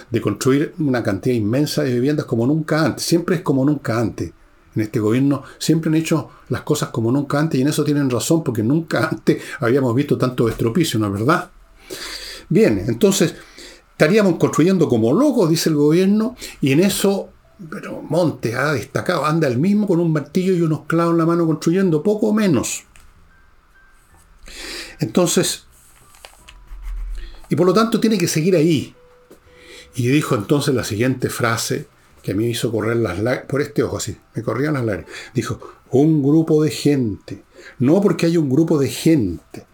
de construir una cantidad inmensa de viviendas como nunca antes. Siempre es como nunca antes. En este gobierno siempre han hecho las cosas como nunca antes y en eso tienen razón porque nunca antes habíamos visto tanto estropicio, ¿no es verdad? Bien, entonces estaríamos construyendo como locos, dice el gobierno, y en eso pero Montes ha destacado, anda el mismo con un martillo y unos clavos en la mano construyendo, poco menos. Entonces, y por lo tanto tiene que seguir ahí. Y dijo entonces la siguiente frase que a mí me hizo correr las lágrimas, por este ojo así, me corrían las lágrimas. Dijo, un grupo de gente, no porque hay un grupo de gente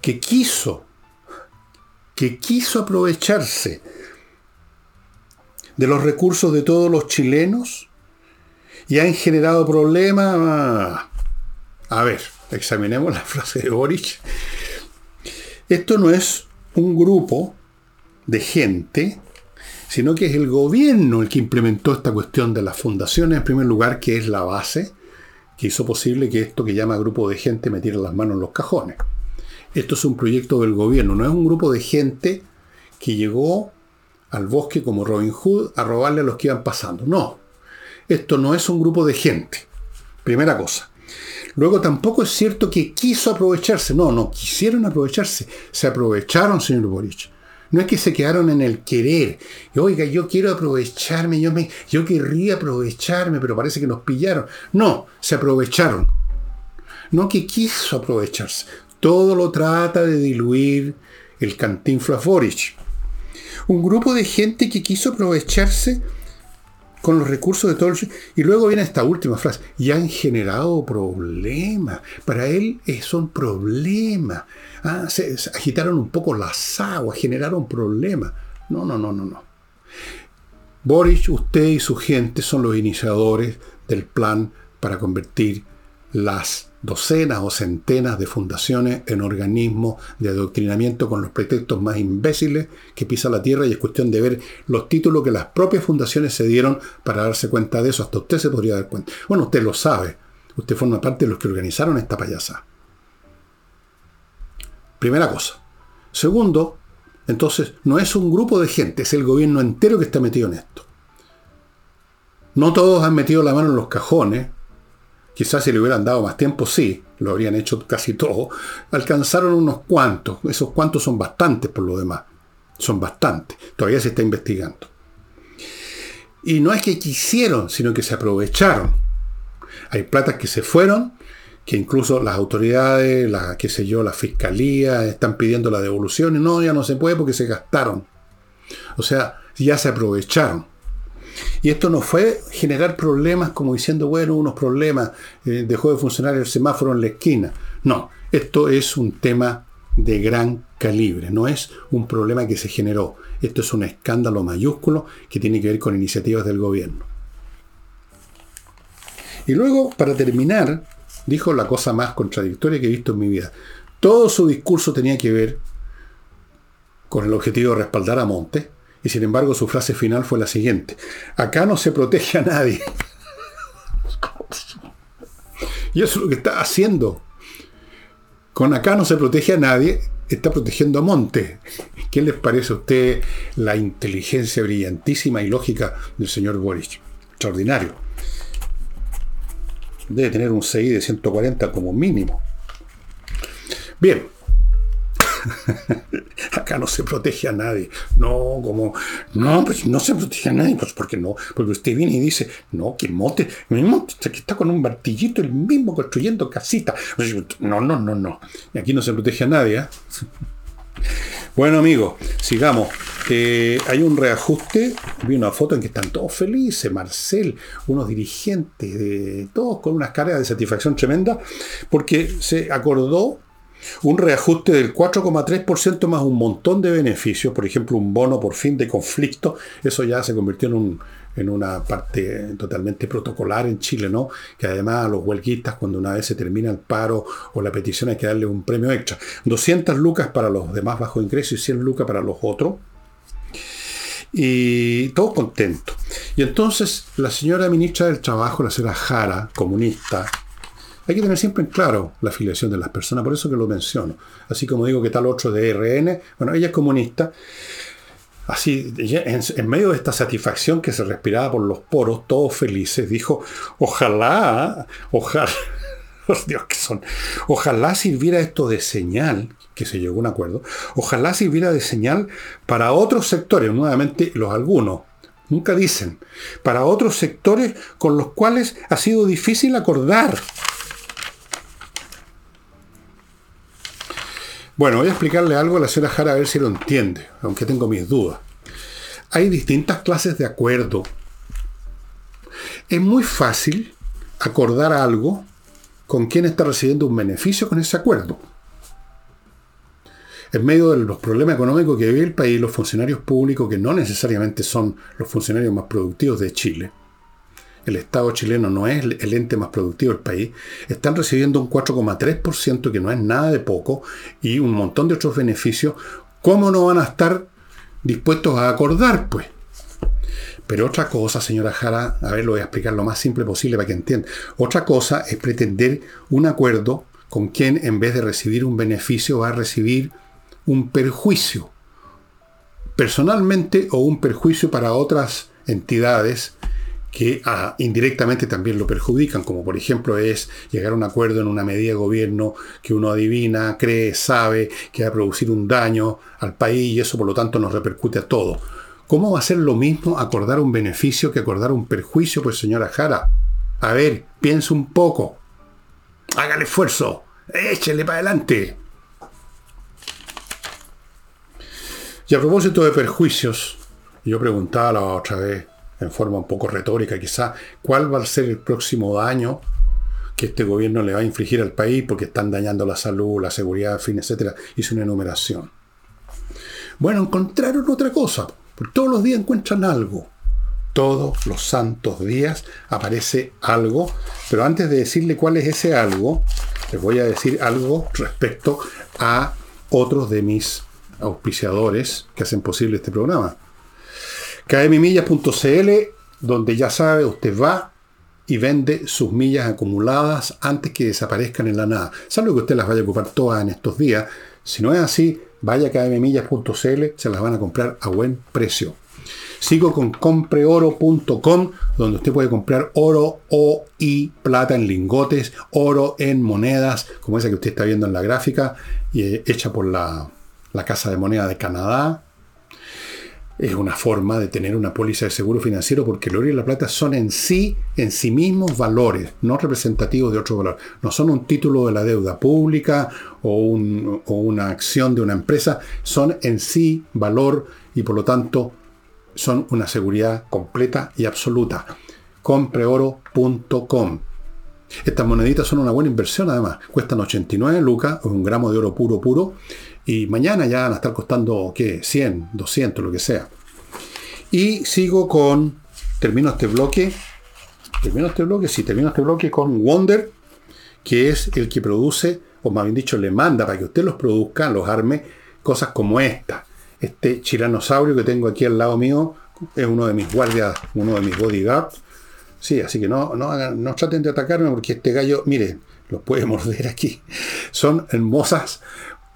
que quiso, que quiso aprovecharse de los recursos de todos los chilenos y han generado problemas. A ver, examinemos la frase de Boric. Esto no es un grupo de gente, sino que es el gobierno el que implementó esta cuestión de las fundaciones, en primer lugar, que es la base que hizo posible que esto que llama grupo de gente metiera las manos en los cajones. Esto es un proyecto del gobierno, no es un grupo de gente que llegó al bosque como Robin Hood a robarle a los que iban pasando. No, esto no es un grupo de gente. Primera cosa. Luego tampoco es cierto que quiso aprovecharse. No, no quisieron aprovecharse. Se aprovecharon, señor Boric. No es que se quedaron en el querer. Oiga, yo quiero aprovecharme, yo, me, yo querría aprovecharme, pero parece que nos pillaron. No, se aprovecharon. No que quiso aprovecharse. Todo lo trata de diluir el cantinflas Boric un grupo de gente que quiso aprovecharse con los recursos de todo el... Y luego viene esta última frase, y han generado problemas. Para él son problemas. Ah, se, agitaron un poco las aguas, generaron problemas. No, no, no, no, no. Boris, usted y su gente son los iniciadores del plan para convertir las docenas o centenas de fundaciones en organismos de adoctrinamiento con los pretextos más imbéciles que pisa la tierra y es cuestión de ver los títulos que las propias fundaciones se dieron para darse cuenta de eso. Hasta usted se podría dar cuenta. Bueno, usted lo sabe. Usted forma parte de los que organizaron esta payasa. Primera cosa. Segundo, entonces, no es un grupo de gente, es el gobierno entero que está metido en esto. No todos han metido la mano en los cajones, Quizás si le hubieran dado más tiempo, sí, lo habrían hecho casi todo. Alcanzaron unos cuantos, esos cuantos son bastantes por lo demás. Son bastantes. Todavía se está investigando. Y no es que quisieron, sino que se aprovecharon. Hay platas que se fueron, que incluso las autoridades, la, qué sé yo, la fiscalía, están pidiendo la devolución y no, ya no se puede porque se gastaron. O sea, ya se aprovecharon. Y esto no fue generar problemas como diciendo, bueno, unos problemas, eh, dejó de funcionar el semáforo en la esquina. No, Esto es un tema de gran calibre, no es un problema que se generó. Esto es un escándalo mayúsculo que tiene que ver con iniciativas del gobierno. Y luego, para terminar, dijo la cosa más contradictoria que he visto en mi vida. Todo su discurso tenía que ver con el objetivo de respaldar a Monte, y sin embargo su frase final fue la siguiente. Acá no se protege a nadie. y eso es lo que está haciendo. Con acá no se protege a nadie, está protegiendo a Monte. ¿Qué les parece a usted la inteligencia brillantísima y lógica del señor Boris? Extraordinario. Debe tener un CI de 140 como mínimo. Bien, Acá no se protege a nadie. No, como, no, pues no se protege a nadie. Pues porque no, porque usted viene y dice, no, que mote, mi que está con un martillito el mismo construyendo casita. No, no, no, no. Y aquí no se protege a nadie. ¿eh? Bueno, amigos, sigamos. Eh, hay un reajuste. Vi una foto en que están todos felices. Marcel, unos dirigentes, de, todos con unas cargas de satisfacción tremenda, porque se acordó un reajuste del 4,3% más un montón de beneficios, por ejemplo, un bono por fin de conflicto, eso ya se convirtió en, en una parte totalmente protocolar en Chile, ¿no? Que además a los huelguistas, cuando una vez se termina el paro o la petición, hay que darle un premio extra. 200 lucas para los demás bajo ingreso y 100 lucas para los otros. Y todos contentos. Y entonces la señora ministra del Trabajo, la señora Jara, comunista, hay que tener siempre en claro la afiliación de las personas, por eso que lo menciono. Así como digo que tal otro de RN, bueno, ella es comunista. Así, en, medio de esta satisfacción que se respiraba por los poros, todos felices, dijo, ojalá, ojalá, Dios que son, ojalá sirviera esto de señal, que se llegó a un acuerdo, ojalá sirviera de señal para otros sectores, nuevamente los algunos, nunca dicen, para otros sectores con los cuales ha sido difícil acordar Bueno, voy a explicarle algo a la señora Jara a ver si lo entiende, aunque tengo mis dudas. Hay distintas clases de acuerdo. Es muy fácil acordar algo con quien está recibiendo un beneficio con ese acuerdo. En medio de los problemas económicos que vive el país, los funcionarios públicos, que no necesariamente son los funcionarios más productivos de Chile, el Estado chileno no es el ente más productivo del país, están recibiendo un 4,3%, que no es nada de poco, y un montón de otros beneficios, ¿cómo no van a estar dispuestos a acordar, pues? Pero otra cosa, señora Jara, a ver, lo voy a explicar lo más simple posible para que entienda. Otra cosa es pretender un acuerdo con quien en vez de recibir un beneficio va a recibir un perjuicio, personalmente o un perjuicio para otras entidades que ah, indirectamente también lo perjudican, como por ejemplo es llegar a un acuerdo en una medida de gobierno que uno adivina, cree, sabe que va a producir un daño al país y eso por lo tanto nos repercute a todo. ¿Cómo va a ser lo mismo acordar un beneficio que acordar un perjuicio? Pues señora Jara, a ver, piense un poco. Haga el esfuerzo. Échele para adelante. Y a propósito de perjuicios, yo preguntaba la otra vez, en forma un poco retórica quizá, cuál va a ser el próximo daño que este gobierno le va a infligir al país porque están dañando la salud, la seguridad, fin, etcétera. Hizo una enumeración. Bueno, encontraron otra cosa. Todos los días encuentran algo. Todos los santos días aparece algo. Pero antes de decirle cuál es ese algo, les voy a decir algo respecto a otros de mis auspiciadores que hacen posible este programa kmmillas.cl, donde ya sabe, usted va y vende sus millas acumuladas antes que desaparezcan en la nada. Salvo que usted las vaya a ocupar todas en estos días. Si no es así, vaya a kmmillas.cl, se las van a comprar a buen precio. Sigo con compreoro.com, donde usted puede comprar oro o y plata en lingotes, oro en monedas, como esa que usted está viendo en la gráfica, y, eh, hecha por la, la Casa de Moneda de Canadá, es una forma de tener una póliza de seguro financiero porque el oro y la plata son en sí, en sí mismos valores, no representativos de otro valor. No son un título de la deuda pública o, una acción de una empresa, son en sí valor y por lo tanto son una seguridad completa y absoluta. Compreoro.com. Estas moneditas son una buena inversión además. Cuestan 89 lucas, un gramo de oro puro, puro. Y mañana ya van a estar costando, ¿qué? 100, 200, lo que sea. Y sigo con, termino este bloque, termino este bloque, sí, termino este bloque con Wonder, que es el que produce, o más bien dicho, le manda para que usted los produzca, los arme, cosas como esta. Este chiranosaurio que tengo aquí al lado mío es uno de mis guardias, uno de mis bodyguards Sí, así que no, no, no traten de atacarme porque este gallo, mire, lo puede morder aquí. Son hermosas,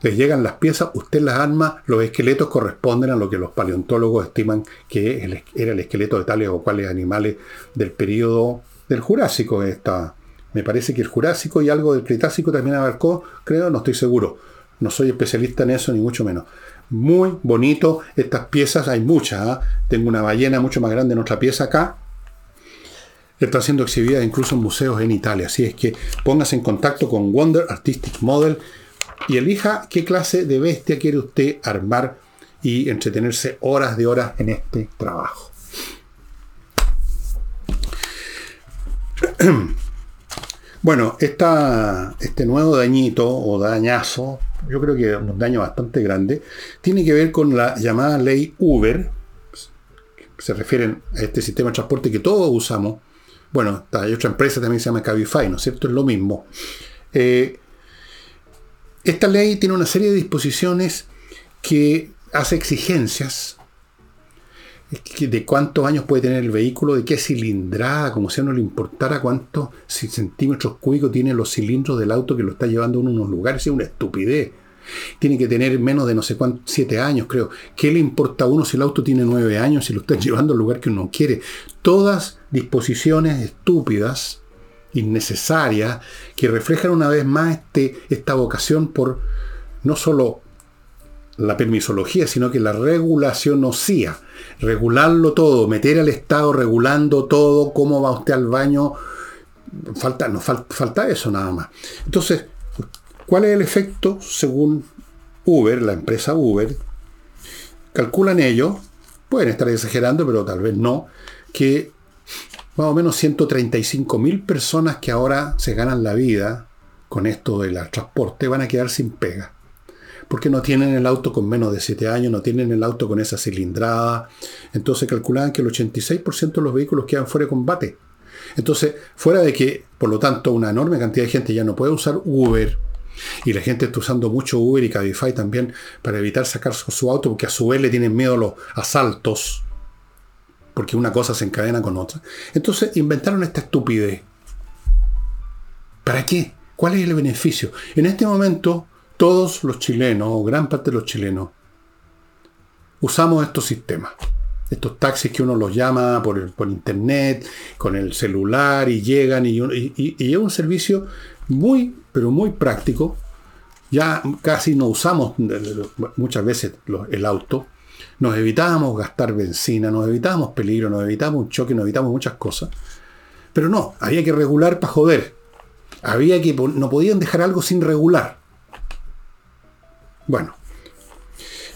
les llegan las piezas, usted las arma, los esqueletos corresponden a lo que los paleontólogos estiman que era el esqueleto de tales o cuales animales del periodo del Jurásico. Me parece que el Jurásico y algo del Cretácico también abarcó, creo, no estoy seguro. No soy especialista en eso, ni mucho menos. Muy bonito estas piezas, hay muchas. ¿ah? Tengo una ballena mucho más grande en otra pieza acá, está siendo exhibida incluso en museos en Italia. Así es que póngase en contacto con Wonder Artistic Model y elija qué clase de bestia quiere usted armar y entretenerse horas de horas en este trabajo. Bueno, esta, este nuevo dañito o dañazo, yo creo que un daño bastante grande, tiene que ver con la llamada ley Uber. Se refieren a este sistema de transporte que todos usamos bueno, hay otra empresa también se llama Cabify, ¿no es cierto? Es lo mismo. Eh, esta ley tiene una serie de disposiciones que hace exigencias de cuántos años puede tener el vehículo, de qué cilindrada, como si a no le importara cuántos centímetros cúbicos tienen los cilindros del auto que lo está llevando a unos lugares. Es una estupidez. Tiene que tener menos de no sé cuántos, siete años, creo. ¿Qué le importa a uno si el auto tiene nueve años y lo está llevando al lugar que uno quiere? Todas disposiciones estúpidas, innecesarias, que reflejan una vez más este, esta vocación por no solo la permisología, sino que la regulación ocía. Regularlo todo, meter al Estado regulando todo, cómo va usted al baño. Falta, no, falta eso nada más. Entonces, ¿Cuál es el efecto según Uber, la empresa Uber? Calculan ellos, pueden estar exagerando, pero tal vez no, que más o menos 135 mil personas que ahora se ganan la vida con esto del transporte van a quedar sin pega. Porque no tienen el auto con menos de 7 años, no tienen el auto con esa cilindrada. Entonces calculan que el 86% de los vehículos quedan fuera de combate. Entonces, fuera de que, por lo tanto, una enorme cantidad de gente ya no puede usar Uber, y la gente está usando mucho Uber y Cabify también para evitar sacar su auto porque a su vez le tienen miedo a los asaltos. Porque una cosa se encadena con otra. Entonces inventaron esta estupidez. ¿Para qué? ¿Cuál es el beneficio? En este momento, todos los chilenos, o gran parte de los chilenos, usamos estos sistemas. Estos taxis que uno los llama por, por internet, con el celular y llegan y, y, y es un servicio muy, pero muy práctico. Ya casi no usamos muchas veces el auto. Nos evitábamos gastar benzina, nos evitábamos peligro, nos evitábamos un choque, nos evitamos muchas cosas. Pero no, había que regular para joder. Había que, no podían dejar algo sin regular. Bueno,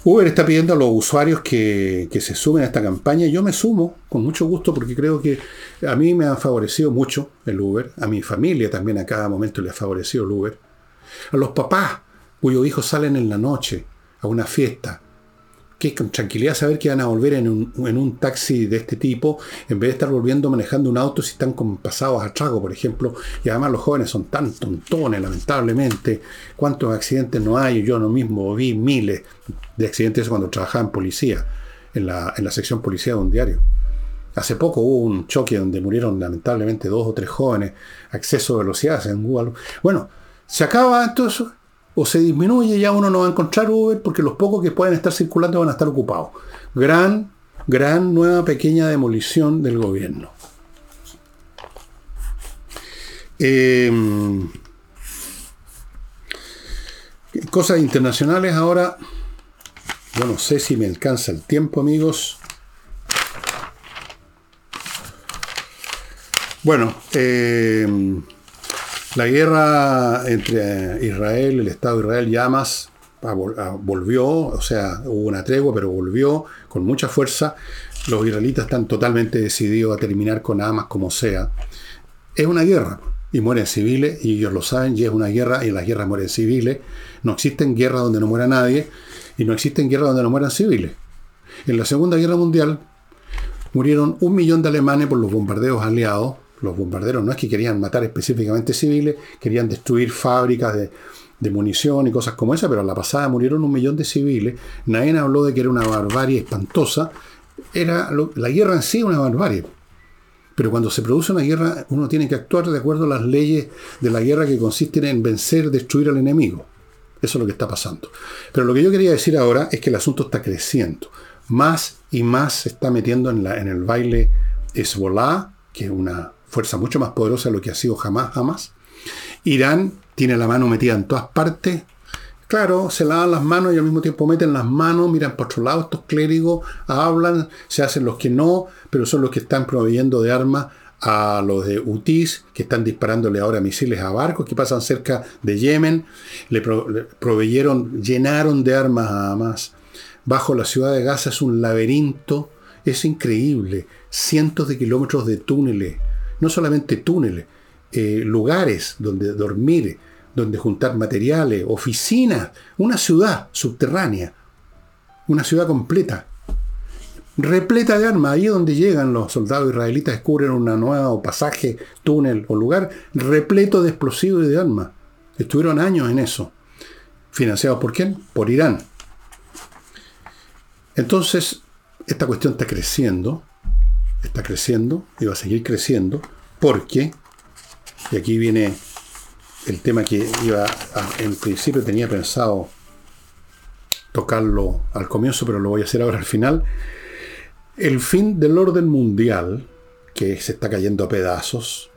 Uber está pidiendo a los usuarios que, se sumen a esta campaña. Yo me sumo con mucho gusto porque creo que a mí me ha favorecido mucho el Uber. A mi familia también a cada momento le ha favorecido el Uber. A los papás cuyos hijos salen en la noche a una fiesta que con tranquilidad saber que van a volver en un, taxi de este tipo, en vez de estar volviendo manejando un auto si están con pasados a trago, por ejemplo, y además los jóvenes son tan tontones, lamentablemente, cuántos accidentes no hay, yo no mismo vi miles de accidentes cuando trabajaba en policía, en la, en la sección policía de un diario. Hace poco hubo un choque donde murieron lamentablemente dos o tres jóvenes, acceso a velocidades en Google. Bueno, se acaba todo eso o se disminuye, ya uno no va a encontrar Uber porque los pocos que pueden estar circulando van a estar ocupados. Gran, gran nueva pequeña demolición del gobierno. Em, cosas internacionales ahora. Yo no sé si me alcanza el tiempo, amigos. Bueno, eh, la guerra entre Israel, el Estado de Israel y Hamas volvió, o sea, hubo una tregua, pero volvió con mucha fuerza. Los israelitas están totalmente decididos a terminar con Hamas como sea. Es una guerra. y mueren civiles, y ellos lo saben, y es una guerra, y en las guerras mueren civiles. No existen guerras donde no muera nadie, y no existen guerras donde no mueran civiles. En la Segunda Guerra Mundial murieron un millón de alemanes por los bombardeos aliados. Los bombarderos no es que querían matar específicamente civiles, querían destruir fábricas de, de munición y cosas como esa, pero a la pasada murieron un millón de civiles. Nadie habló de que era una barbarie espantosa. Era la guerra en sí una barbarie. Pero cuando se produce una guerra, uno tiene que actuar de acuerdo a las leyes de la guerra que consisten en vencer, destruir al enemigo. Eso es lo que está pasando. Pero lo que yo quería decir ahora es que el asunto está creciendo. Más y más se está metiendo en, la, en el baile Hezbollah, que es una fuerza mucho más poderosa de lo que ha sido jamás, jamás. Irán tiene la mano metida en todas partes. Claro, se lavan las manos y al mismo tiempo meten las manos, miran por otro lado estos clérigos, hablan, se hacen los que no, pero son los que están proveyendo de armas a los de UTIS, que están disparándole ahora misiles a barcos que pasan cerca de Yemen, le, proveyeron, llenaron de armas a Hamas. Bajo la ciudad de Gaza es un laberinto, es increíble, cientos de kilómetros de túneles, no solamente túneles, eh, lugares donde dormir, donde juntar materiales, oficinas, una ciudad subterránea, una ciudad completa, repleta de armas. Ahí es donde llegan los soldados israelitas, descubren un nuevo pasaje, túnel o lugar repleto de explosivos y de armas. Estuvieron años en eso. ¿Financiados por quién? Por Irán. Entonces, esta cuestión está creciendo, está creciendo y va a seguir creciendo porque y aquí viene el tema que iba en principio tenía pensado tocarlo al comienzo, pero lo voy a hacer ahora al final. El fin del orden mundial, que se está cayendo a pedazos,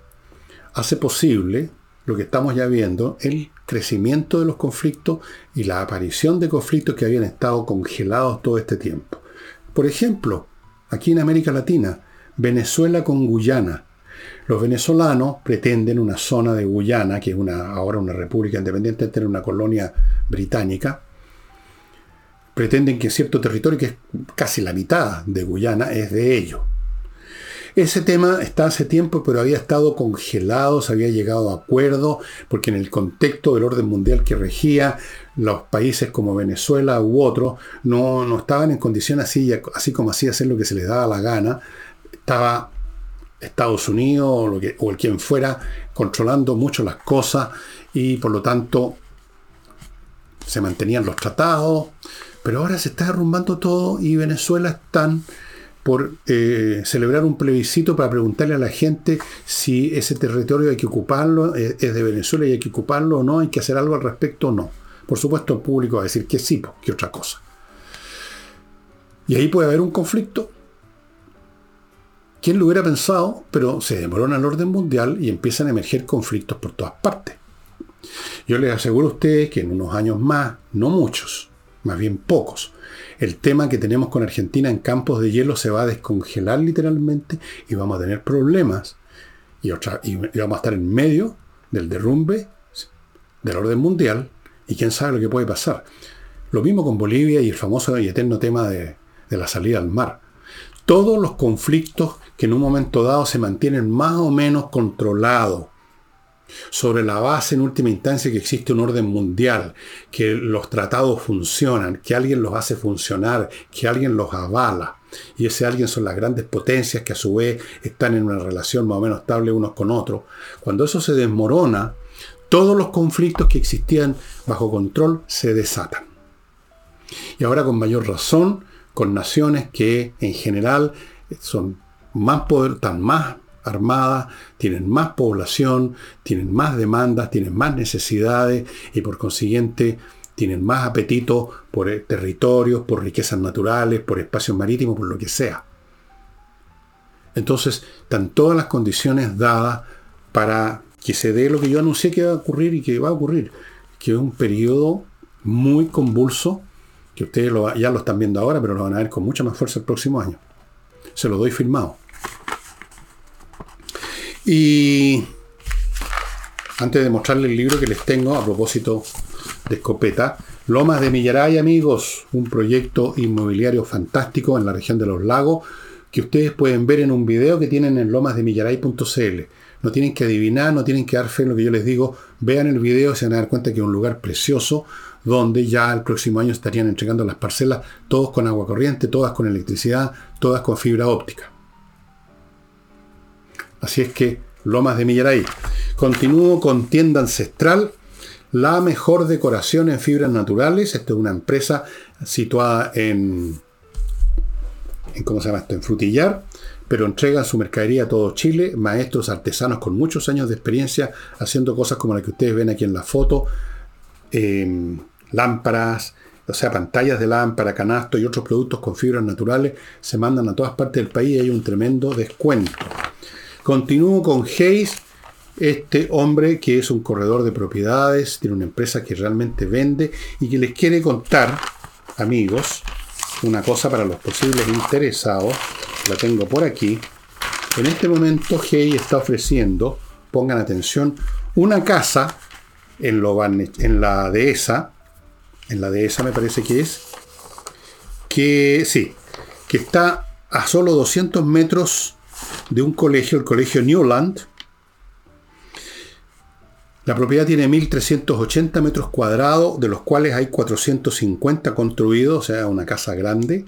hace posible lo que estamos ya viendo, el crecimiento de los conflictos y la aparición de conflictos que habían estado congelados todo este tiempo. Por ejemplo, aquí en América Latina, Venezuela con Guyana, los venezolanos pretenden una zona de Guyana, que es ahora una república independiente, tener una colonia británica. Pretenden que cierto territorio, que es casi la mitad de Guyana, es de ellos. Ese tema está hace tiempo, pero había estado congelado, se había llegado a acuerdo, porque en el contexto del orden mundial que regía, los países como Venezuela u otros no, no estaban en condiciones así, así como así hacer lo que se les daba la gana. Estaba Estados Unidos o, lo que, el quien fuera controlando mucho las cosas y por lo tanto se mantenían los tratados, pero ahora se está derrumbando todo y Venezuela están por eh, celebrar un plebiscito para preguntarle a la gente si ese territorio hay que ocuparlo, eh, es de Venezuela y hay que ocuparlo o no, hay que hacer algo al respecto o no. Por supuesto el público va a decir que sí, que otra cosa. Y ahí puede haber un conflicto ¿Quién lo hubiera pensado? Pero se demoró el orden mundial y empiezan a emerger conflictos por todas partes. Yo les aseguro a ustedes que en unos años más, no muchos, más bien pocos, el tema que tenemos con Argentina en campos de hielo se va a descongelar literalmente y vamos a tener problemas y, vamos a estar en medio del derrumbe del orden mundial y quién sabe lo que puede pasar. Lo mismo con Bolivia y el famoso y eterno tema de la salida al mar. Todos los conflictos que en un momento dado se mantienen más o menos controlados sobre la base en última instancia que existe un orden mundial, que los tratados funcionan, que alguien los hace funcionar, que alguien los avala. Y ese alguien son las grandes potencias que a su vez están en una relación más o menos estable unos con otros. Cuando eso se desmorona, todos los conflictos que existían bajo control se desatan. Y ahora con mayor razón, con naciones que en general son más poder, están más armadas, tienen más población, tienen más demandas, tienen más necesidades y por consiguiente tienen más apetito por eh, territorios, por riquezas naturales, por espacios marítimos, por lo que sea. Entonces, están todas las condiciones dadas para que se dé lo que yo anuncié que va a ocurrir y que va a ocurrir, que es un periodo muy convulso, que ustedes ya lo están viendo ahora, pero lo van a ver con mucha más fuerza el próximo año. Se lo doy firmado. Y antes de mostrarles el libro que les tengo a propósito de escopeta, Lomas de Millaray, amigos, un proyecto inmobiliario fantástico en la región de los lagos, que ustedes pueden ver en un video que tienen en lomasdemillaray.cl. No tienen que adivinar, no tienen que dar fe en lo que yo les digo. Vean el video se van a dar cuenta que es un lugar precioso donde ya el próximo año estarían entregando las parcelas, todos con agua corriente, todas con electricidad, todas con fibra óptica. Así es que Lomas de Millaray. Continúo con Tienda Ancestral, la mejor decoración en fibras naturales. Esta es una empresa situada en, ¿cómo se llama esto? En Frutillar, pero entrega su mercadería a todo Chile, maestros artesanos con muchos años de experiencia haciendo cosas como la que ustedes ven aquí en la foto, lámparas, o sea, pantallas de lámpara, canasto y otros productos con fibras naturales se mandan a todas partes del país y hay un tremendo descuento. Continúo con Hayes, este hombre que es un corredor de propiedades, tiene una empresa que realmente vende y que les quiere contar, amigos, una cosa para los posibles interesados. La tengo por aquí. En este momento Hayes está ofreciendo, pongan atención, una casa en, lo, en la dehesa, en la dehesa me parece que es, que sí, que está a solo 200 metros de un colegio, el colegio Newland. La propiedad tiene 1.380 metros cuadrados, de los cuales hay 450 construidos, o sea, una casa grande.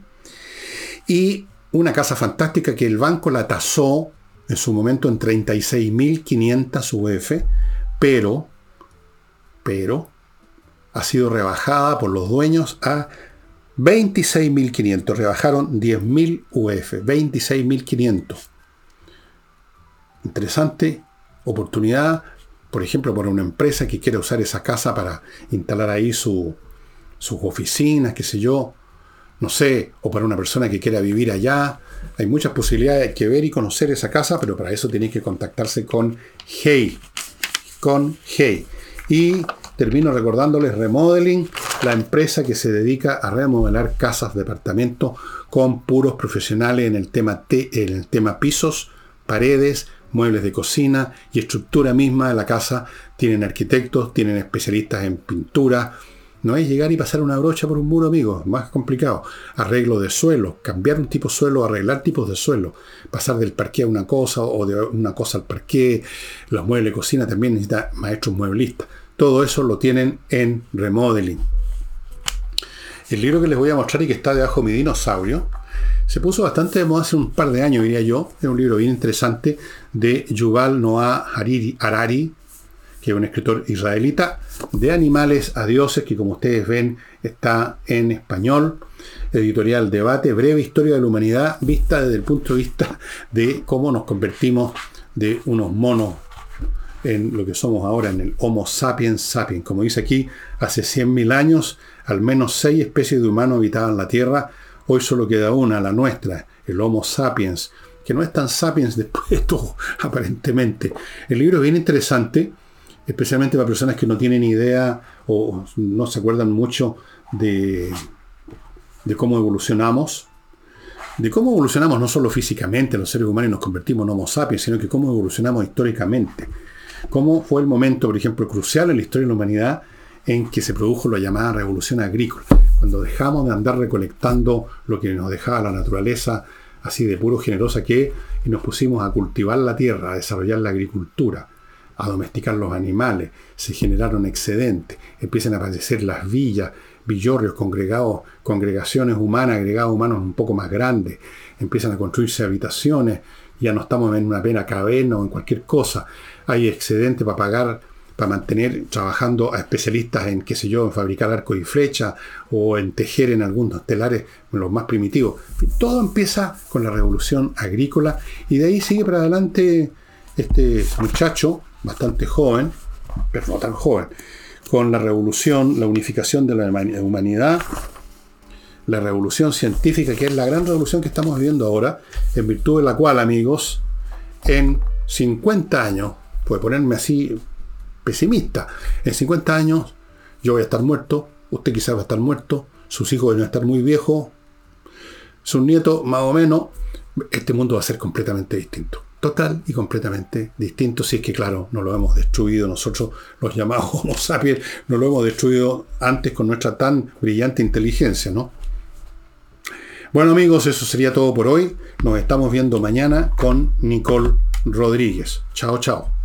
Y una casa fantástica que el banco la tasó en su momento en 36.500 UF, pero, pero, ha sido rebajada por los dueños a 26.500. Rebajaron 10.000 UF, 26.500 interesante oportunidad, por ejemplo, para una empresa que quiere usar esa casa para instalar ahí sus oficinas, qué sé yo, no sé, o para una persona que quiera vivir allá. Hay muchas posibilidades que ver y conocer esa casa, pero para eso tiene que contactarse con Hey. Con Hey. Y termino recordándoles Remodeling, la empresa que se dedica a remodelar casas, departamentos con puros profesionales en el tema, en el tema pisos, paredes, muebles de cocina y estructura misma de la casa. Tienen arquitectos, tienen especialistas en pintura. No es llegar y pasar una brocha por un muro, amigos, más complicado. Arreglo de suelo, cambiar un tipo de suelo, arreglar tipos de suelo, pasar del parqué a una cosa o de una cosa al parqué. Los muebles de cocina también necesitan maestros mueblistas. Todo eso lo tienen en remodeling. El libro que les voy a mostrar y que está debajo de mi dinosaurio se puso bastante de moda hace un par de años, diría yo. Es un libro bien interesante de Yuval Noah Harari, que es un escritor israelita, de animales a dioses, que como ustedes ven está en español. Editorial Debate, breve historia de la humanidad, vista desde el punto de vista de cómo nos convertimos de unos monos en lo que somos ahora, en el Homo sapiens sapiens. Como dice aquí, hace 100.000 años, al menos seis especies de humanos habitaban la Tierra Hoy solo queda una, la nuestra, el Homo sapiens, que no es tan sapiens después de todo, aparentemente. El libro es bien interesante, especialmente para personas que no tienen idea o no se acuerdan mucho de, de cómo evolucionamos, de cómo evolucionamos no solo físicamente los seres humanos y nos convertimos en Homo sapiens, sino que cómo evolucionamos históricamente. Cómo fue el momento, por ejemplo, crucial en la historia de la humanidad en que se produjo la llamada revolución agrícola cuando dejamos de andar recolectando lo que nos dejaba la naturaleza, así de puro generosa que, y nos pusimos a cultivar la tierra, a desarrollar la agricultura, a domesticar los animales, se generaron excedentes, empiezan a aparecer las villas, villorrios, congregados, congregaciones humanas, agregados humanos un poco más grandes, empiezan a construirse habitaciones, ya no estamos en una pena caverna o en cualquier cosa, hay excedente para pagar para mantener trabajando a especialistas en, qué sé yo, en fabricar arco y flecha o en tejer en algunos telares, los más primitivos. Todo empieza con la revolución agrícola y de ahí sigue para adelante este muchacho, bastante joven, pero no tan joven, con la revolución, la unificación de la humanidad, la revolución científica, que es la gran revolución que estamos viviendo ahora, en virtud de la cual, amigos, en 50 años, puede ponerme así pesimista. En 50 años yo voy a estar muerto, usted quizás va a estar muerto, sus hijos van a estar muy viejos, sus nietos más o menos. Este mundo va a ser completamente distinto. Total y completamente distinto, si es que, claro, no lo hemos destruido nosotros, los llamados Homo sapiens, no lo hemos destruido antes con nuestra tan brillante inteligencia, ¿no? Bueno amigos, eso sería todo por hoy. Nos estamos viendo mañana con Nicole Rodríguez. Chao, chao.